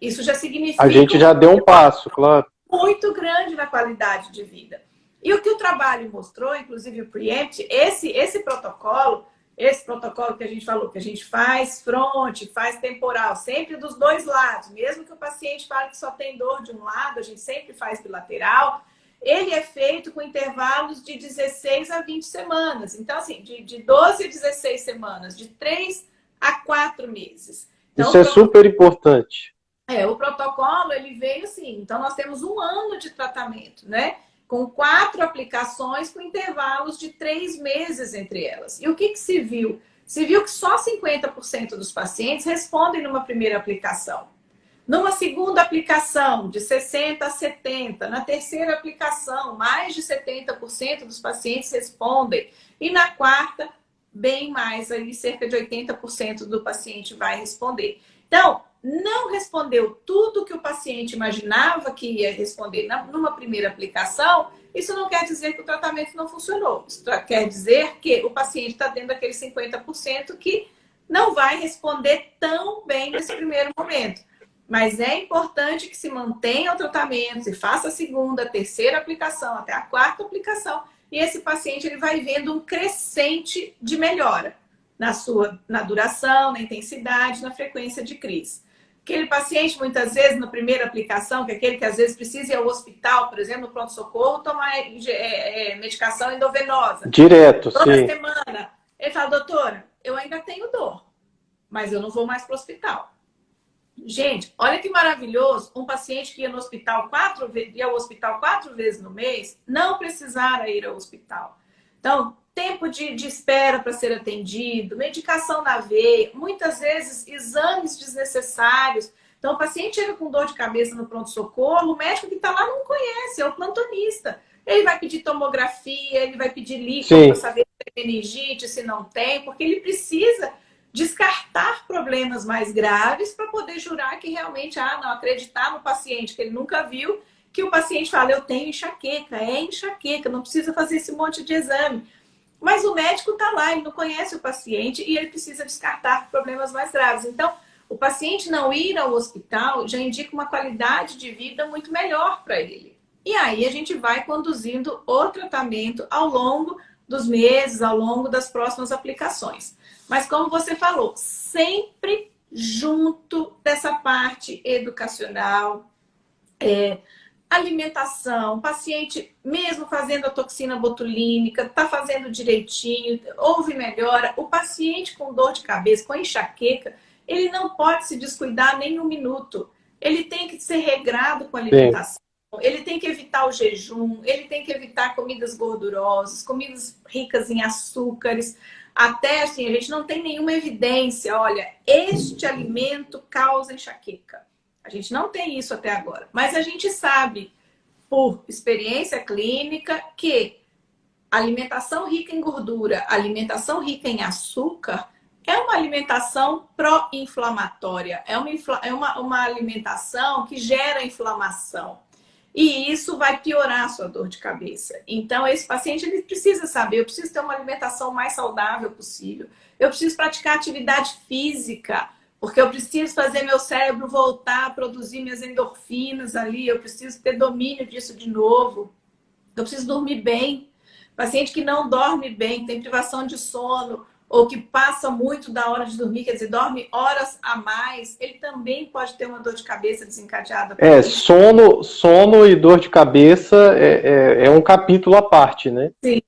isso já significa. A gente já deu um passo, claro muito grande na qualidade de vida. E o que o trabalho mostrou, inclusive o Preempt, esse, esse protocolo, esse protocolo que a gente falou, que a gente faz fronte, faz temporal, sempre dos dois lados, mesmo que o paciente fale que só tem dor de um lado, a gente sempre faz bilateral, ele é feito com intervalos de 16 a 20 semanas. Então, assim, de, de 12 a 16 semanas, de 3 a 4 meses. Então, Isso é super importante. É, o protocolo ele veio assim. Então, nós temos um ano de tratamento, né? Com quatro aplicações com intervalos de três meses entre elas. E o que, que se viu? Se viu que só 50% dos pacientes respondem numa primeira aplicação. Numa segunda aplicação, de 60% a 70%. Na terceira aplicação, mais de 70% dos pacientes respondem. E na quarta, bem mais, ali cerca de 80% do paciente vai responder. Então, não respondeu tudo que o paciente imaginava que ia responder numa primeira aplicação, isso não quer dizer que o tratamento não funcionou. Isso quer dizer que o paciente está dentro daqueles 50% que não vai responder tão bem nesse primeiro momento. Mas é importante que se mantenha o tratamento, se faça a segunda, a terceira aplicação, até a quarta aplicação, e esse paciente ele vai vendo um crescente de melhora na sua na duração, na intensidade, na frequência de crise. Aquele paciente, muitas vezes, na primeira aplicação, que é aquele que às vezes precisa ir ao hospital, por exemplo, no pronto-socorro, tomar é, é, medicação endovenosa. Direto, toda sim. semana. Ele fala, doutora, eu ainda tenho dor, mas eu não vou mais para o hospital. Gente, olha que maravilhoso, um paciente que ia no hospital quatro ia ao hospital quatro vezes no mês, não precisara ir ao hospital. Então, tempo de, de espera para ser atendido, medicação na veia, muitas vezes exames desnecessários. Então, o paciente chega com dor de cabeça no pronto-socorro, o médico que está lá não conhece, é o plantonista. Ele vai pedir tomografia, ele vai pedir líquido para saber se tem meningite, se não tem, porque ele precisa descartar problemas mais graves para poder jurar que realmente, ah, não, acreditar no paciente que ele nunca viu, que o paciente fala, eu tenho enxaqueca, é enxaqueca, não precisa fazer esse monte de exame. Mas o médico está lá, ele não conhece o paciente e ele precisa descartar problemas mais graves. Então, o paciente não ir ao hospital já indica uma qualidade de vida muito melhor para ele. E aí a gente vai conduzindo o tratamento ao longo dos meses, ao longo das próximas aplicações. Mas como você falou, sempre junto dessa parte educacional, é, alimentação, paciente mesmo fazendo a toxina botulínica, está fazendo direitinho, houve melhora. O paciente com dor de cabeça, com enxaqueca, ele não pode se descuidar nem um minuto. Ele tem que ser regrado com a alimentação. Sim. Ele tem que evitar o jejum, ele tem que evitar comidas gordurosas, comidas ricas em açúcares. Até assim, a gente não tem nenhuma evidência, olha, este alimento causa enxaqueca. A gente não tem isso até agora. Mas a gente sabe, por experiência clínica, que alimentação rica em gordura, alimentação rica em açúcar, é uma alimentação pró-inflamatória. É, uma, é uma, uma alimentação que gera inflamação. E isso vai piorar a sua dor de cabeça. Então, esse paciente ele precisa saber: eu preciso ter uma alimentação mais saudável possível, eu preciso praticar atividade física. Porque eu preciso fazer meu cérebro voltar a produzir minhas endorfinas ali, eu preciso ter domínio disso de novo. Eu preciso dormir bem. Paciente que não dorme bem, tem privação de sono, ou que passa muito da hora de dormir, quer dizer, dorme horas a mais, ele também pode ter uma dor de cabeça desencadeada. É, sono, sono e dor de cabeça é, é, é um capítulo à parte, né? Sim.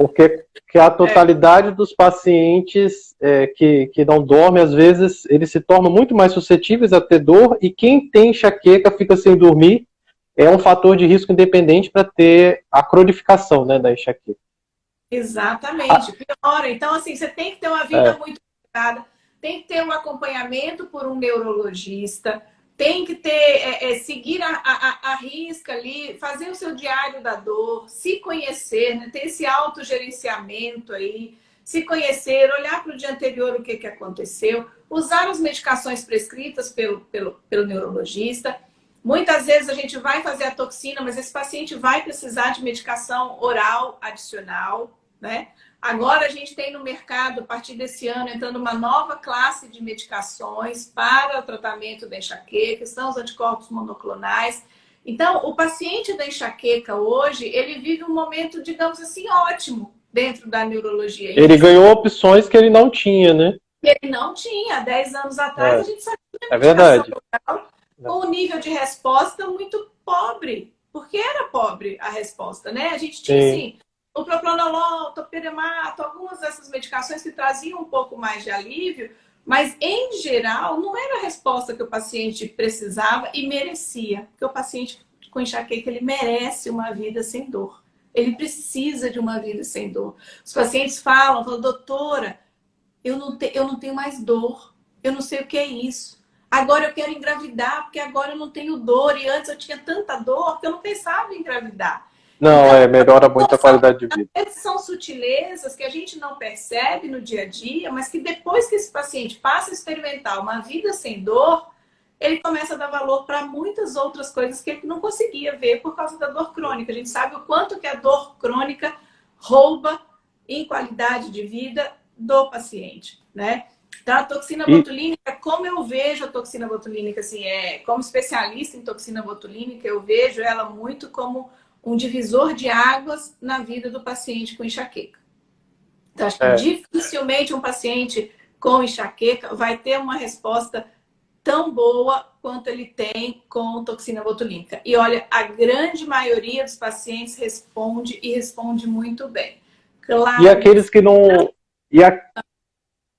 Porque que a totalidade é. dos pacientes é, que, que não dormem, às vezes, eles se tornam muito mais suscetíveis a ter dor, e quem tem enxaqueca fica sem dormir, é um fator de risco independente para ter a cronificação né, da enxaqueca. Exatamente, piora. Então, assim, você tem que ter uma vida é. muito cuidada, tem que ter um acompanhamento por um neurologista, tem que ter, é, é, seguir a, a, a, risca ali, fazer o seu diário da dor, se conhecer, né? ter esse autogerenciamento aí, se conhecer, olhar para o dia anterior o que, que aconteceu, usar as medicações prescritas pelo, pelo, pelo neurologista. Muitas vezes a gente vai fazer a toxina, mas esse paciente vai precisar de medicação oral adicional, né? Agora a gente tem no mercado, a partir desse ano, entrando uma nova classe de medicações para o tratamento da enxaqueca, que são os anticorpos monoclonais. Então, o paciente da enxaqueca hoje, ele vive um momento, digamos assim, ótimo dentro da neurologia. Ele ganhou opções que ele não tinha, né? Ele não tinha. Dez anos atrás, é. a gente sabia é verdade. com um nível de resposta muito pobre. Porque era pobre a resposta, né? A gente tinha, Sim. assim, o propranolol, topiramato, algumas dessas medicações que traziam um pouco mais de alívio, mas em geral não era a resposta que o paciente precisava e merecia, porque o paciente com enxaqueca ele merece uma vida sem dor. Ele precisa de uma vida sem dor. Os pacientes falam, falam, doutora, eu não, te, eu não tenho mais dor, eu não sei o que é isso. Agora eu quero engravidar, porque agora eu não tenho dor, e antes eu tinha tanta dor que eu não pensava em engravidar. Não, é, melhora muito a qualidade de vida. São sutilezas que a gente não percebe no dia a dia, mas que depois que esse paciente passa a experimentar uma vida sem dor, ele começa a dar valor para muitas outras coisas que ele não conseguia ver por causa da dor crônica. A gente sabe o quanto que a dor crônica rouba em qualidade de vida do paciente, né? Então, a toxina botulínica, como eu vejo a toxina botulínica, assim, é, como especialista em toxina botulínica, eu vejo ela muito como um divisor de águas na vida do paciente com enxaqueca. Então, acho que é. dificilmente um paciente com enxaqueca vai ter uma resposta tão boa quanto ele tem com toxina botulínica. E olha, a grande maioria dos pacientes responde e responde muito bem. Claro. E aqueles que não. E a,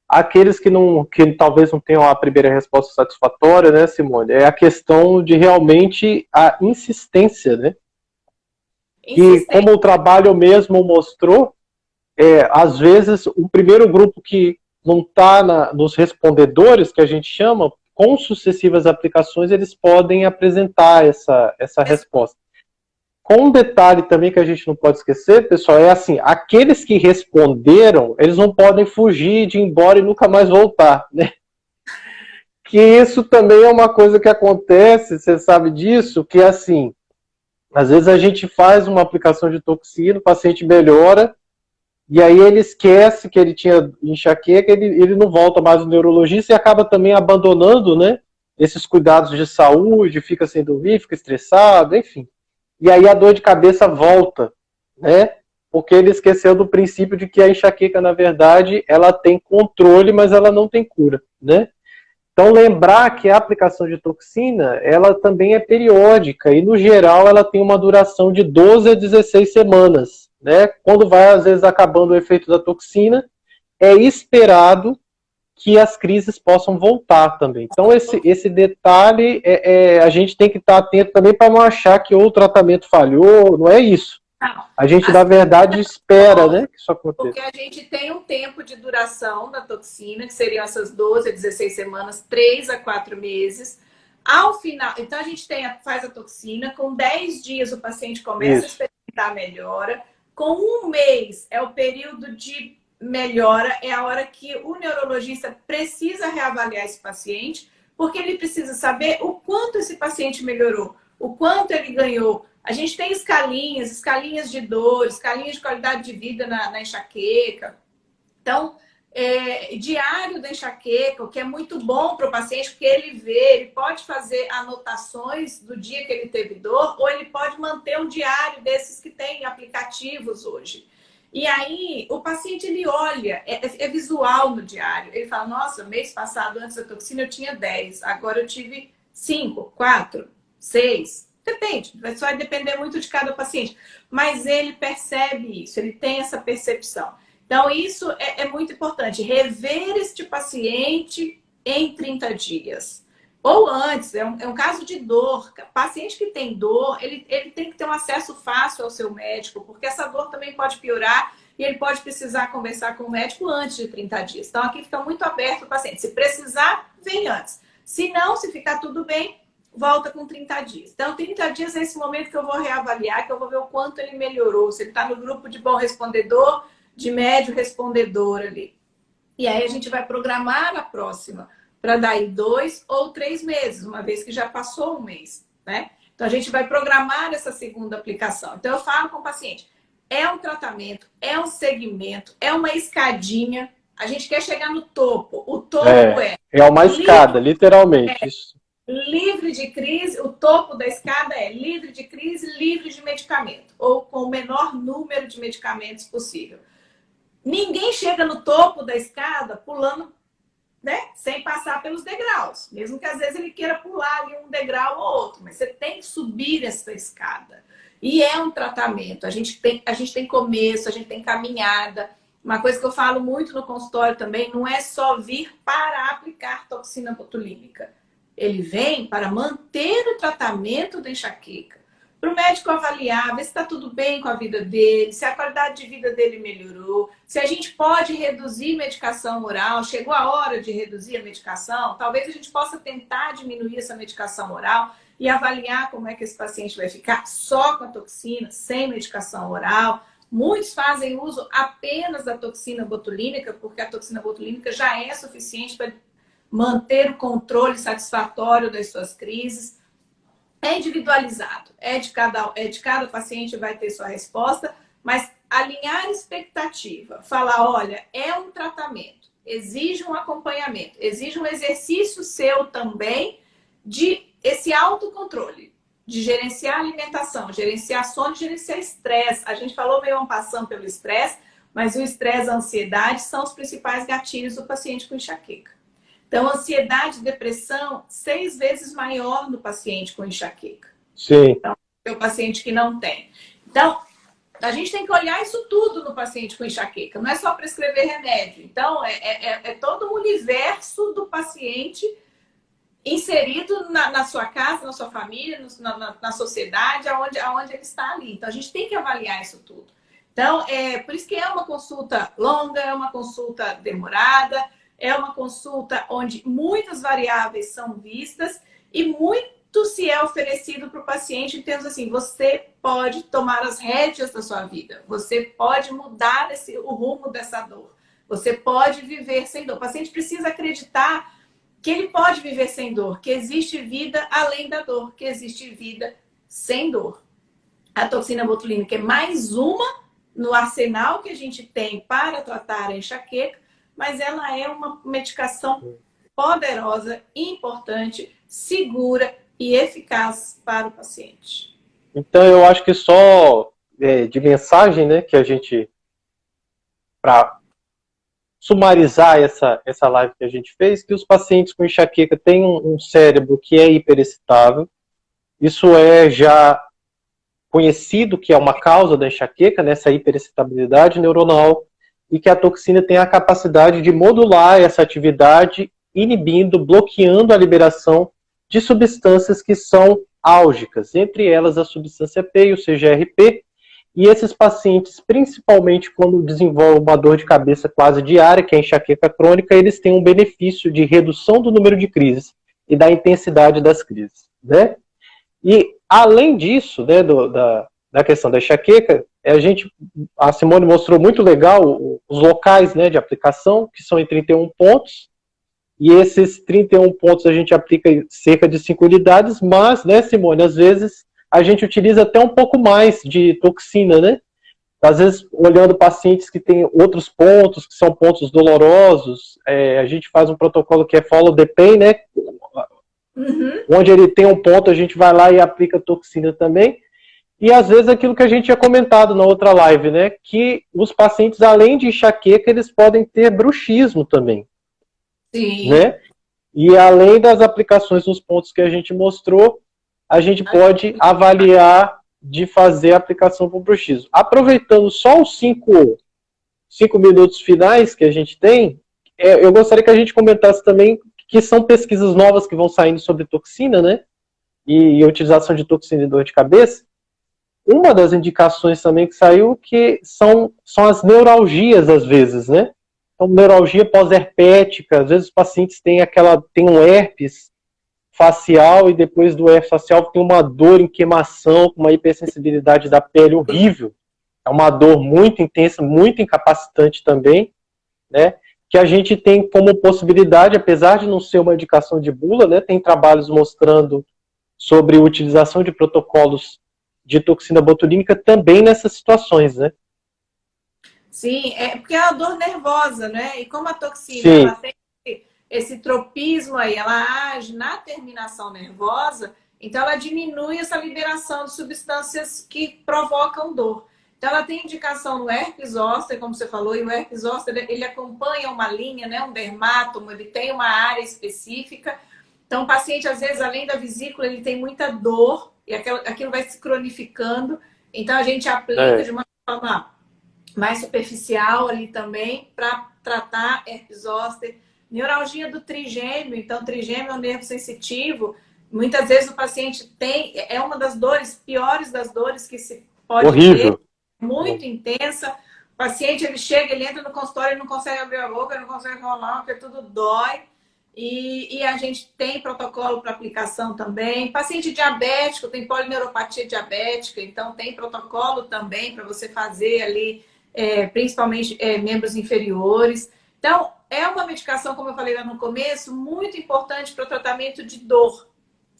aqueles que não que talvez não tenham a primeira resposta satisfatória, né, Simone? É a questão de realmente a insistência, né? E como o trabalho mesmo mostrou, é, às vezes o primeiro grupo que não está nos respondedores, que a gente chama, com sucessivas aplicações, eles podem apresentar essa, essa resposta. Com um detalhe também que a gente não pode esquecer, pessoal, é assim, aqueles que responderam, eles não podem fugir de ir embora e nunca mais voltar, né? Que isso também é uma coisa que acontece, você sabe disso, que é assim, às vezes a gente faz uma aplicação de toxina, o paciente melhora, e aí ele esquece que ele tinha enxaqueca, ele, ele não volta mais no neurologista e acaba também abandonando, né, esses cuidados de saúde, fica sem dormir, fica estressado, enfim. E aí a dor de cabeça volta, né, porque ele esqueceu do princípio de que a enxaqueca, na verdade, ela tem controle, mas ela não tem cura, né? Então, lembrar que a aplicação de toxina, ela também é periódica e, no geral, ela tem uma duração de 12 a 16 semanas. Né? Quando vai, às vezes, acabando o efeito da toxina, é esperado que as crises possam voltar também. Então, esse, esse detalhe, é, é a gente tem que estar atento também para não achar que o tratamento falhou, não é isso. Não. A gente, na verdade, espera né, que isso aconteça. Porque a gente tem um tempo de duração da toxina, que seriam essas 12 a 16 semanas, 3 a 4 meses. Ao final, então a gente tem, faz a toxina, com 10 dias o paciente começa isso. a experimentar a melhora. Com um mês é o período de melhora, é a hora que o neurologista precisa reavaliar esse paciente, porque ele precisa saber o quanto esse paciente melhorou, o quanto ele ganhou, a gente tem escalinhas, escalinhas de dor, escalinhas de qualidade de vida na, na enxaqueca. Então, é, diário da enxaqueca, o que é muito bom para o paciente, porque ele vê, ele pode fazer anotações do dia que ele teve dor, ou ele pode manter um diário desses que tem aplicativos hoje. E aí, o paciente, ele olha, é, é, visual no diário. Ele fala, nossa, mês passado, antes da toxina, eu tinha 10, agora eu tive 5, 4, 6, Depende, vai só depender muito de cada paciente. Mas ele percebe isso, ele tem essa percepção. Então, isso é, é muito importante. Rever este paciente em 30 dias. Ou antes, é um, é um, caso de dor. Paciente que tem dor, ele, ele tem que ter um acesso fácil ao seu médico, porque essa dor também pode piorar e ele pode precisar conversar com o médico antes de 30 dias. Então, aqui fica muito aberto o paciente. Se precisar, vem antes. Se não, se ficar tudo bem, volta com 30 dias. Então, 30 dias é esse momento que eu vou reavaliar, que eu vou ver o quanto ele melhorou, se ele está no grupo de bom respondedor, de médio respondedor ali. E aí a gente vai programar a próxima para daí dois ou três meses, uma vez que já passou um mês, né? Então a gente vai programar essa segunda aplicação. Então eu falo com o paciente, é um tratamento, é um segmento, é uma escadinha. A gente quer chegar no topo. O topo é. É, é uma escada, literalmente. É, livre de crise, o topo da escada é livre de crise, livre de medicamento, ou com o menor número de medicamentos possível. Ninguém chega no topo da escada pulando, né, sem passar pelos degraus, mesmo que às vezes ele queira pular ali um degrau ou outro, mas você tem que subir essa escada. E é um tratamento. A gente tem, a gente tem começo, a gente tem caminhada. Uma coisa que eu falo muito no consultório também, não é só vir para aplicar toxina botulínica ele vem para manter o tratamento da enxaqueca, para o médico avaliar, ver se está tudo bem com a vida dele, se a qualidade de vida dele melhorou, se a gente pode reduzir medicação oral, chegou a hora de reduzir a medicação, talvez a gente possa tentar diminuir essa medicação oral e avaliar como é que esse paciente vai ficar só com a toxina, sem medicação oral. Muitos fazem uso apenas da toxina botulínica, porque a toxina botulínica já é suficiente para manter o controle satisfatório das suas crises. É individualizado, é de cada, é de cada paciente vai ter sua resposta, mas alinhar expectativa, falar, olha, é um tratamento. exige um acompanhamento, exige um exercício seu também de esse autocontrole, de gerenciar alimentação, gerenciar sono, gerenciar estresse. A gente falou meio passando pelo estresse, mas o estresse a ansiedade são os principais gatilhos do paciente com enxaqueca. Então, ansiedade e depressão, seis vezes maior no paciente com enxaqueca. Sim. Então, é o paciente que não tem. Então, a gente tem que olhar isso tudo no paciente com enxaqueca, não é só prescrever remédio. Então, é, é, é, é todo o universo do paciente inserido na, na, sua casa, na sua família, na, na, na, sociedade, aonde, aonde ele está ali. Então, a gente tem que avaliar isso tudo. Então, é por isso que é uma consulta longa, é uma consulta demorada, é uma consulta onde muitas variáveis são vistas e muito se é oferecido para o paciente em termos assim, você pode tomar as rédeas da sua vida, você pode mudar esse, o rumo dessa dor, você pode viver sem dor. O paciente precisa acreditar que ele pode viver sem dor, que existe vida além da dor, que existe vida sem dor. A toxina botulínica é mais uma no arsenal que a gente tem para tratar a enxaqueca, mas ela é uma medicação poderosa, importante, segura e eficaz para o paciente. Então, eu acho que só é, de mensagem, né, que a gente, para sumarizar essa, essa live que a gente fez, que os pacientes com enxaqueca têm um, um cérebro que é hiperexcitável. Isso é já conhecido que é uma causa da enxaqueca, nessa hiperexcitabilidade neuronal, e que a toxina tem a capacidade de modular essa atividade, inibindo, bloqueando a liberação de substâncias que são álgicas, entre elas a substância P e o CGRP, e esses pacientes, principalmente quando desenvolvem uma dor de cabeça quase diária, que é a enxaqueca crônica, eles têm um benefício de redução do número de crises e da intensidade das crises, né? E além disso, né, do, da, da questão da enxaqueca, a gente, a Simone mostrou muito legal os locais, né, de aplicação, que são em 31 pontos, e esses 31 pontos a gente aplica cerca de 5 unidades, mas, né, Simone, às vezes a gente utiliza até um pouco mais de toxina, né? Às vezes, olhando pacientes que têm outros pontos, que são pontos dolorosos, é, a gente faz um protocolo que é follow the pain, né? Uhum. Onde ele tem um ponto, a gente vai lá e aplica toxina também. E às vezes aquilo que a gente tinha comentado na outra live, né? Que os pacientes, além de enxaqueca, eles podem ter bruxismo também. Sim. Né? E além das aplicações nos pontos que a gente mostrou, a gente pode avaliar de fazer a aplicação para o bruxismo. Aproveitando só os cinco, cinco minutos finais que a gente tem, é, eu gostaria que a gente comentasse também que são pesquisas novas que vão saindo sobre toxina, né? E, e utilização de toxina em dor de cabeça. Uma das indicações também que saiu que são, são as neuralgias, às vezes, né? Então, neuralgia pós-herpética, às vezes os pacientes têm aquela, têm um herpes facial e depois do F facial tem uma dor em queimação, uma hipersensibilidade da pele horrível. É uma dor muito intensa, muito incapacitante também, né? Que a gente tem como possibilidade, apesar de não ser uma indicação de bula, né? Tem trabalhos mostrando sobre utilização de protocolos de toxina botulínica também nessas situações, né? Sim, é porque é uma dor nervosa, né? E como a toxina ela tem esse tropismo aí, ela age na terminação nervosa, então ela diminui essa liberação de substâncias que provocam dor. Então ela tem indicação no herpes zoster, como você falou, e o herpes zoster ele acompanha uma linha, né, um dermátomo, ele tem uma área específica. Então o paciente às vezes além da vesícula ele tem muita dor e aquilo, aquilo vai se cronificando. Então a gente aplica é. de uma forma mais superficial ali também para tratar herpes zoster Neuralgia do trigêmeo, então trigêmeo é um nervo sensitivo. Muitas vezes o paciente tem, é uma das dores, piores das dores que se pode Horrível. ter, muito intensa. O paciente ele chega, ele entra no consultório, ele não consegue abrir a boca, não consegue rolar, porque tudo dói. E, e a gente tem protocolo para aplicação também. Paciente diabético tem polineuropatia diabética, então tem protocolo também para você fazer ali, é, principalmente é, membros inferiores. Então, é uma medicação, como eu falei lá no começo, muito importante para o tratamento de dor.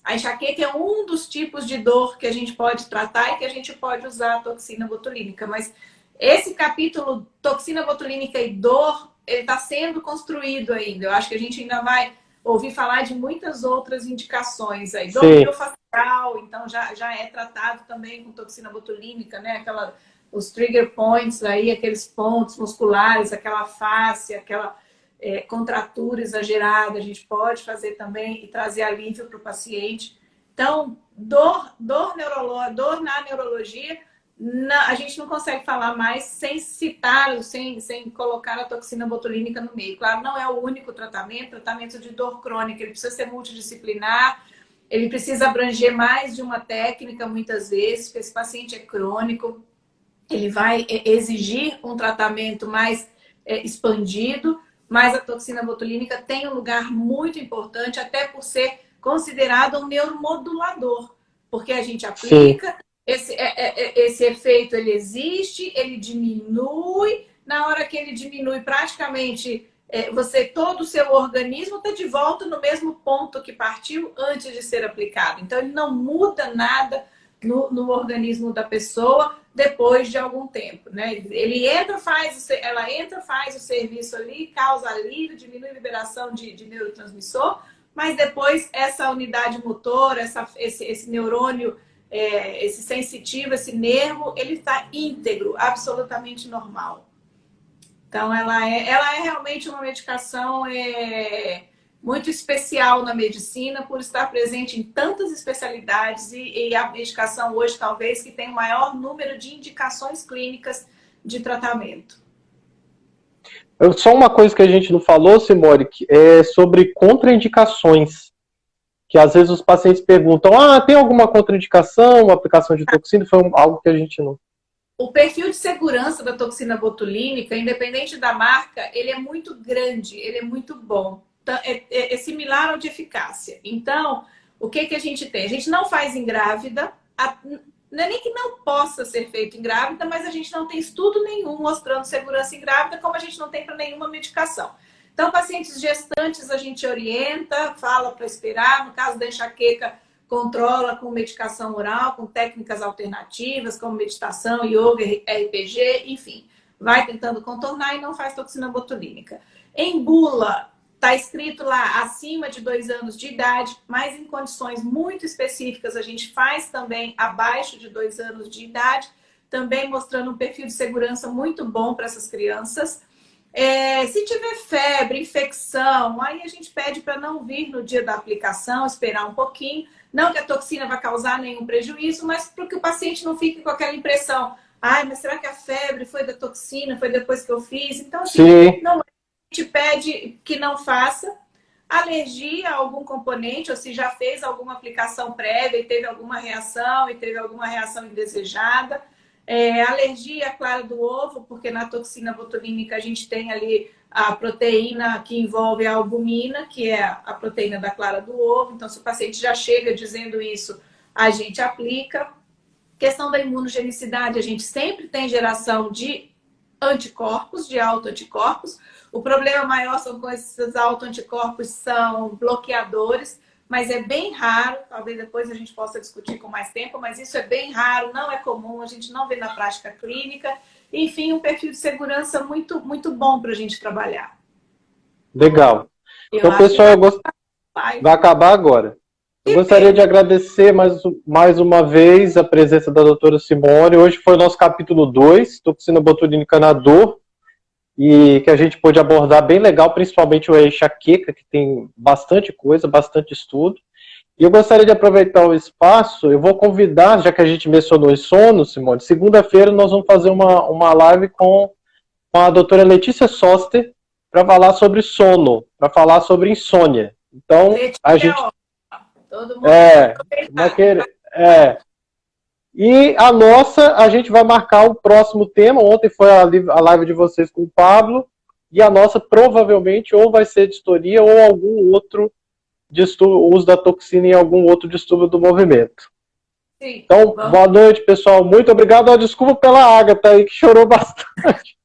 A enxaqueca é um dos tipos de dor que a gente pode tratar e que a gente pode usar a toxina botulínica. Mas esse capítulo, toxina botulínica e dor, ele está sendo construído ainda. Eu acho que a gente ainda vai ouvir falar de muitas outras indicações aí. Domínio facial, então já, já é tratado também com toxina botulínica, né? Aquela, os trigger points aí, aqueles pontos musculares, aquela face, aquela é, contratura exagerada, a gente pode fazer também e trazer alívio para o paciente. Então, dor, dor, neurolo, dor na neurologia na, a gente não consegue falar mais sem citar, sem, sem colocar a toxina botulínica no meio. Claro, não é o único tratamento, tratamento de dor crônica, ele precisa ser multidisciplinar, ele precisa abranger mais de uma técnica, muitas vezes, porque esse paciente é crônico, ele vai exigir um tratamento mais é, expandido, mas a toxina botulínica tem um lugar muito importante, até por ser considerado um neuromodulador, porque a gente aplica, Sim esse, é, é, é, esse efeito ele existe, ele diminui. Na hora que ele diminui, praticamente você todo o seu organismo está de volta no mesmo ponto que partiu antes de ser aplicado. Então ele não muda nada no, no organismo da pessoa depois de algum tempo, né? Ele entra, faz, ela entra, faz o serviço ali, causa alívio, diminui a liberação de, de neurotransmissor, mas depois essa unidade motora, essa, esse, esse neurônio é, esse sensitivo, esse nervo, ele está íntegro, absolutamente normal. Então, ela é, ela é realmente uma medicação é, muito especial na medicina, por estar presente em tantas especialidades e, e a medicação hoje, talvez, que tem o maior número de indicações clínicas de tratamento. Só uma coisa que a gente não falou, Simone, é sobre contraindicações que às vezes os pacientes perguntam: ah, tem alguma contraindicação, aplicação de toxina? Foi algo que a gente não. O perfil de segurança da toxina botulínica, independente da marca, ele é muito grande, ele é muito bom. Então, é, é, é similar ao de eficácia. Então, o que, que a gente tem? A gente não faz em grávida, a, não é nem que não possa ser feito em grávida, mas a gente não tem estudo nenhum mostrando segurança em grávida, como a gente não tem para nenhuma medicação. Então, pacientes gestantes a gente orienta, fala para esperar. No caso da enxaqueca, controla com medicação oral, com técnicas alternativas, como meditação, yoga, RPG, enfim. Vai tentando contornar e não faz toxina botulínica. Em bula, está escrito lá acima de dois anos de idade, mas em condições muito específicas a gente faz também abaixo de dois anos de idade, também mostrando um perfil de segurança muito bom para essas crianças. É, se tiver febre, infecção, aí a gente pede para não vir no dia da aplicação, esperar um pouquinho. Não que a toxina vai causar nenhum prejuízo, mas para que o paciente não fique com aquela impressão. Ai, mas será que a febre foi da toxina, foi depois que eu fiz? Então, assim, não, a gente pede que não faça. Alergia a algum componente, ou se já fez alguma aplicação prévia e teve alguma reação e teve alguma reação indesejada. É, alergia à clara do ovo, porque na toxina botulínica a gente tem ali a proteína que envolve a albumina, que é a proteína da clara do ovo. Então, se o paciente já chega dizendo isso, a gente aplica. Questão da imunogenicidade, a gente sempre tem geração de anticorpos, de autoanticorpos. O problema maior são com esses autoanticorpos, são bloqueadores mas é bem raro, talvez depois a gente possa discutir com mais tempo, mas isso é bem raro, não é comum, a gente não vê na prática clínica. Enfim, um perfil de segurança muito, muito bom para a gente trabalhar. Legal. Eu então, pessoal, eu gost... vai. vai acabar agora. Eu gostaria de agradecer mais, mais uma vez a presença da doutora Simone. Hoje foi o nosso capítulo 2, toxina botulínica na dor e que a gente pôde abordar bem legal, principalmente o enxaqueca, que tem bastante coisa, bastante estudo. E eu gostaria de aproveitar o espaço, eu vou convidar, já que a gente mencionou sono, Simone, segunda-feira nós vamos fazer uma, uma live com, com a doutora Letícia Soster para falar sobre sono, para falar sobre insônia. Então, a gente... Todo mundo é, é, e a nossa, a gente vai marcar o próximo tema. Ontem foi a live de vocês com o Pablo. E a nossa provavelmente ou vai ser distoria ou algum outro distúrbio, uso da toxina em algum outro distúrbio do movimento. Sim, então, boa noite, pessoal. Muito obrigado. Desculpa pela Agatha aí, que chorou bastante.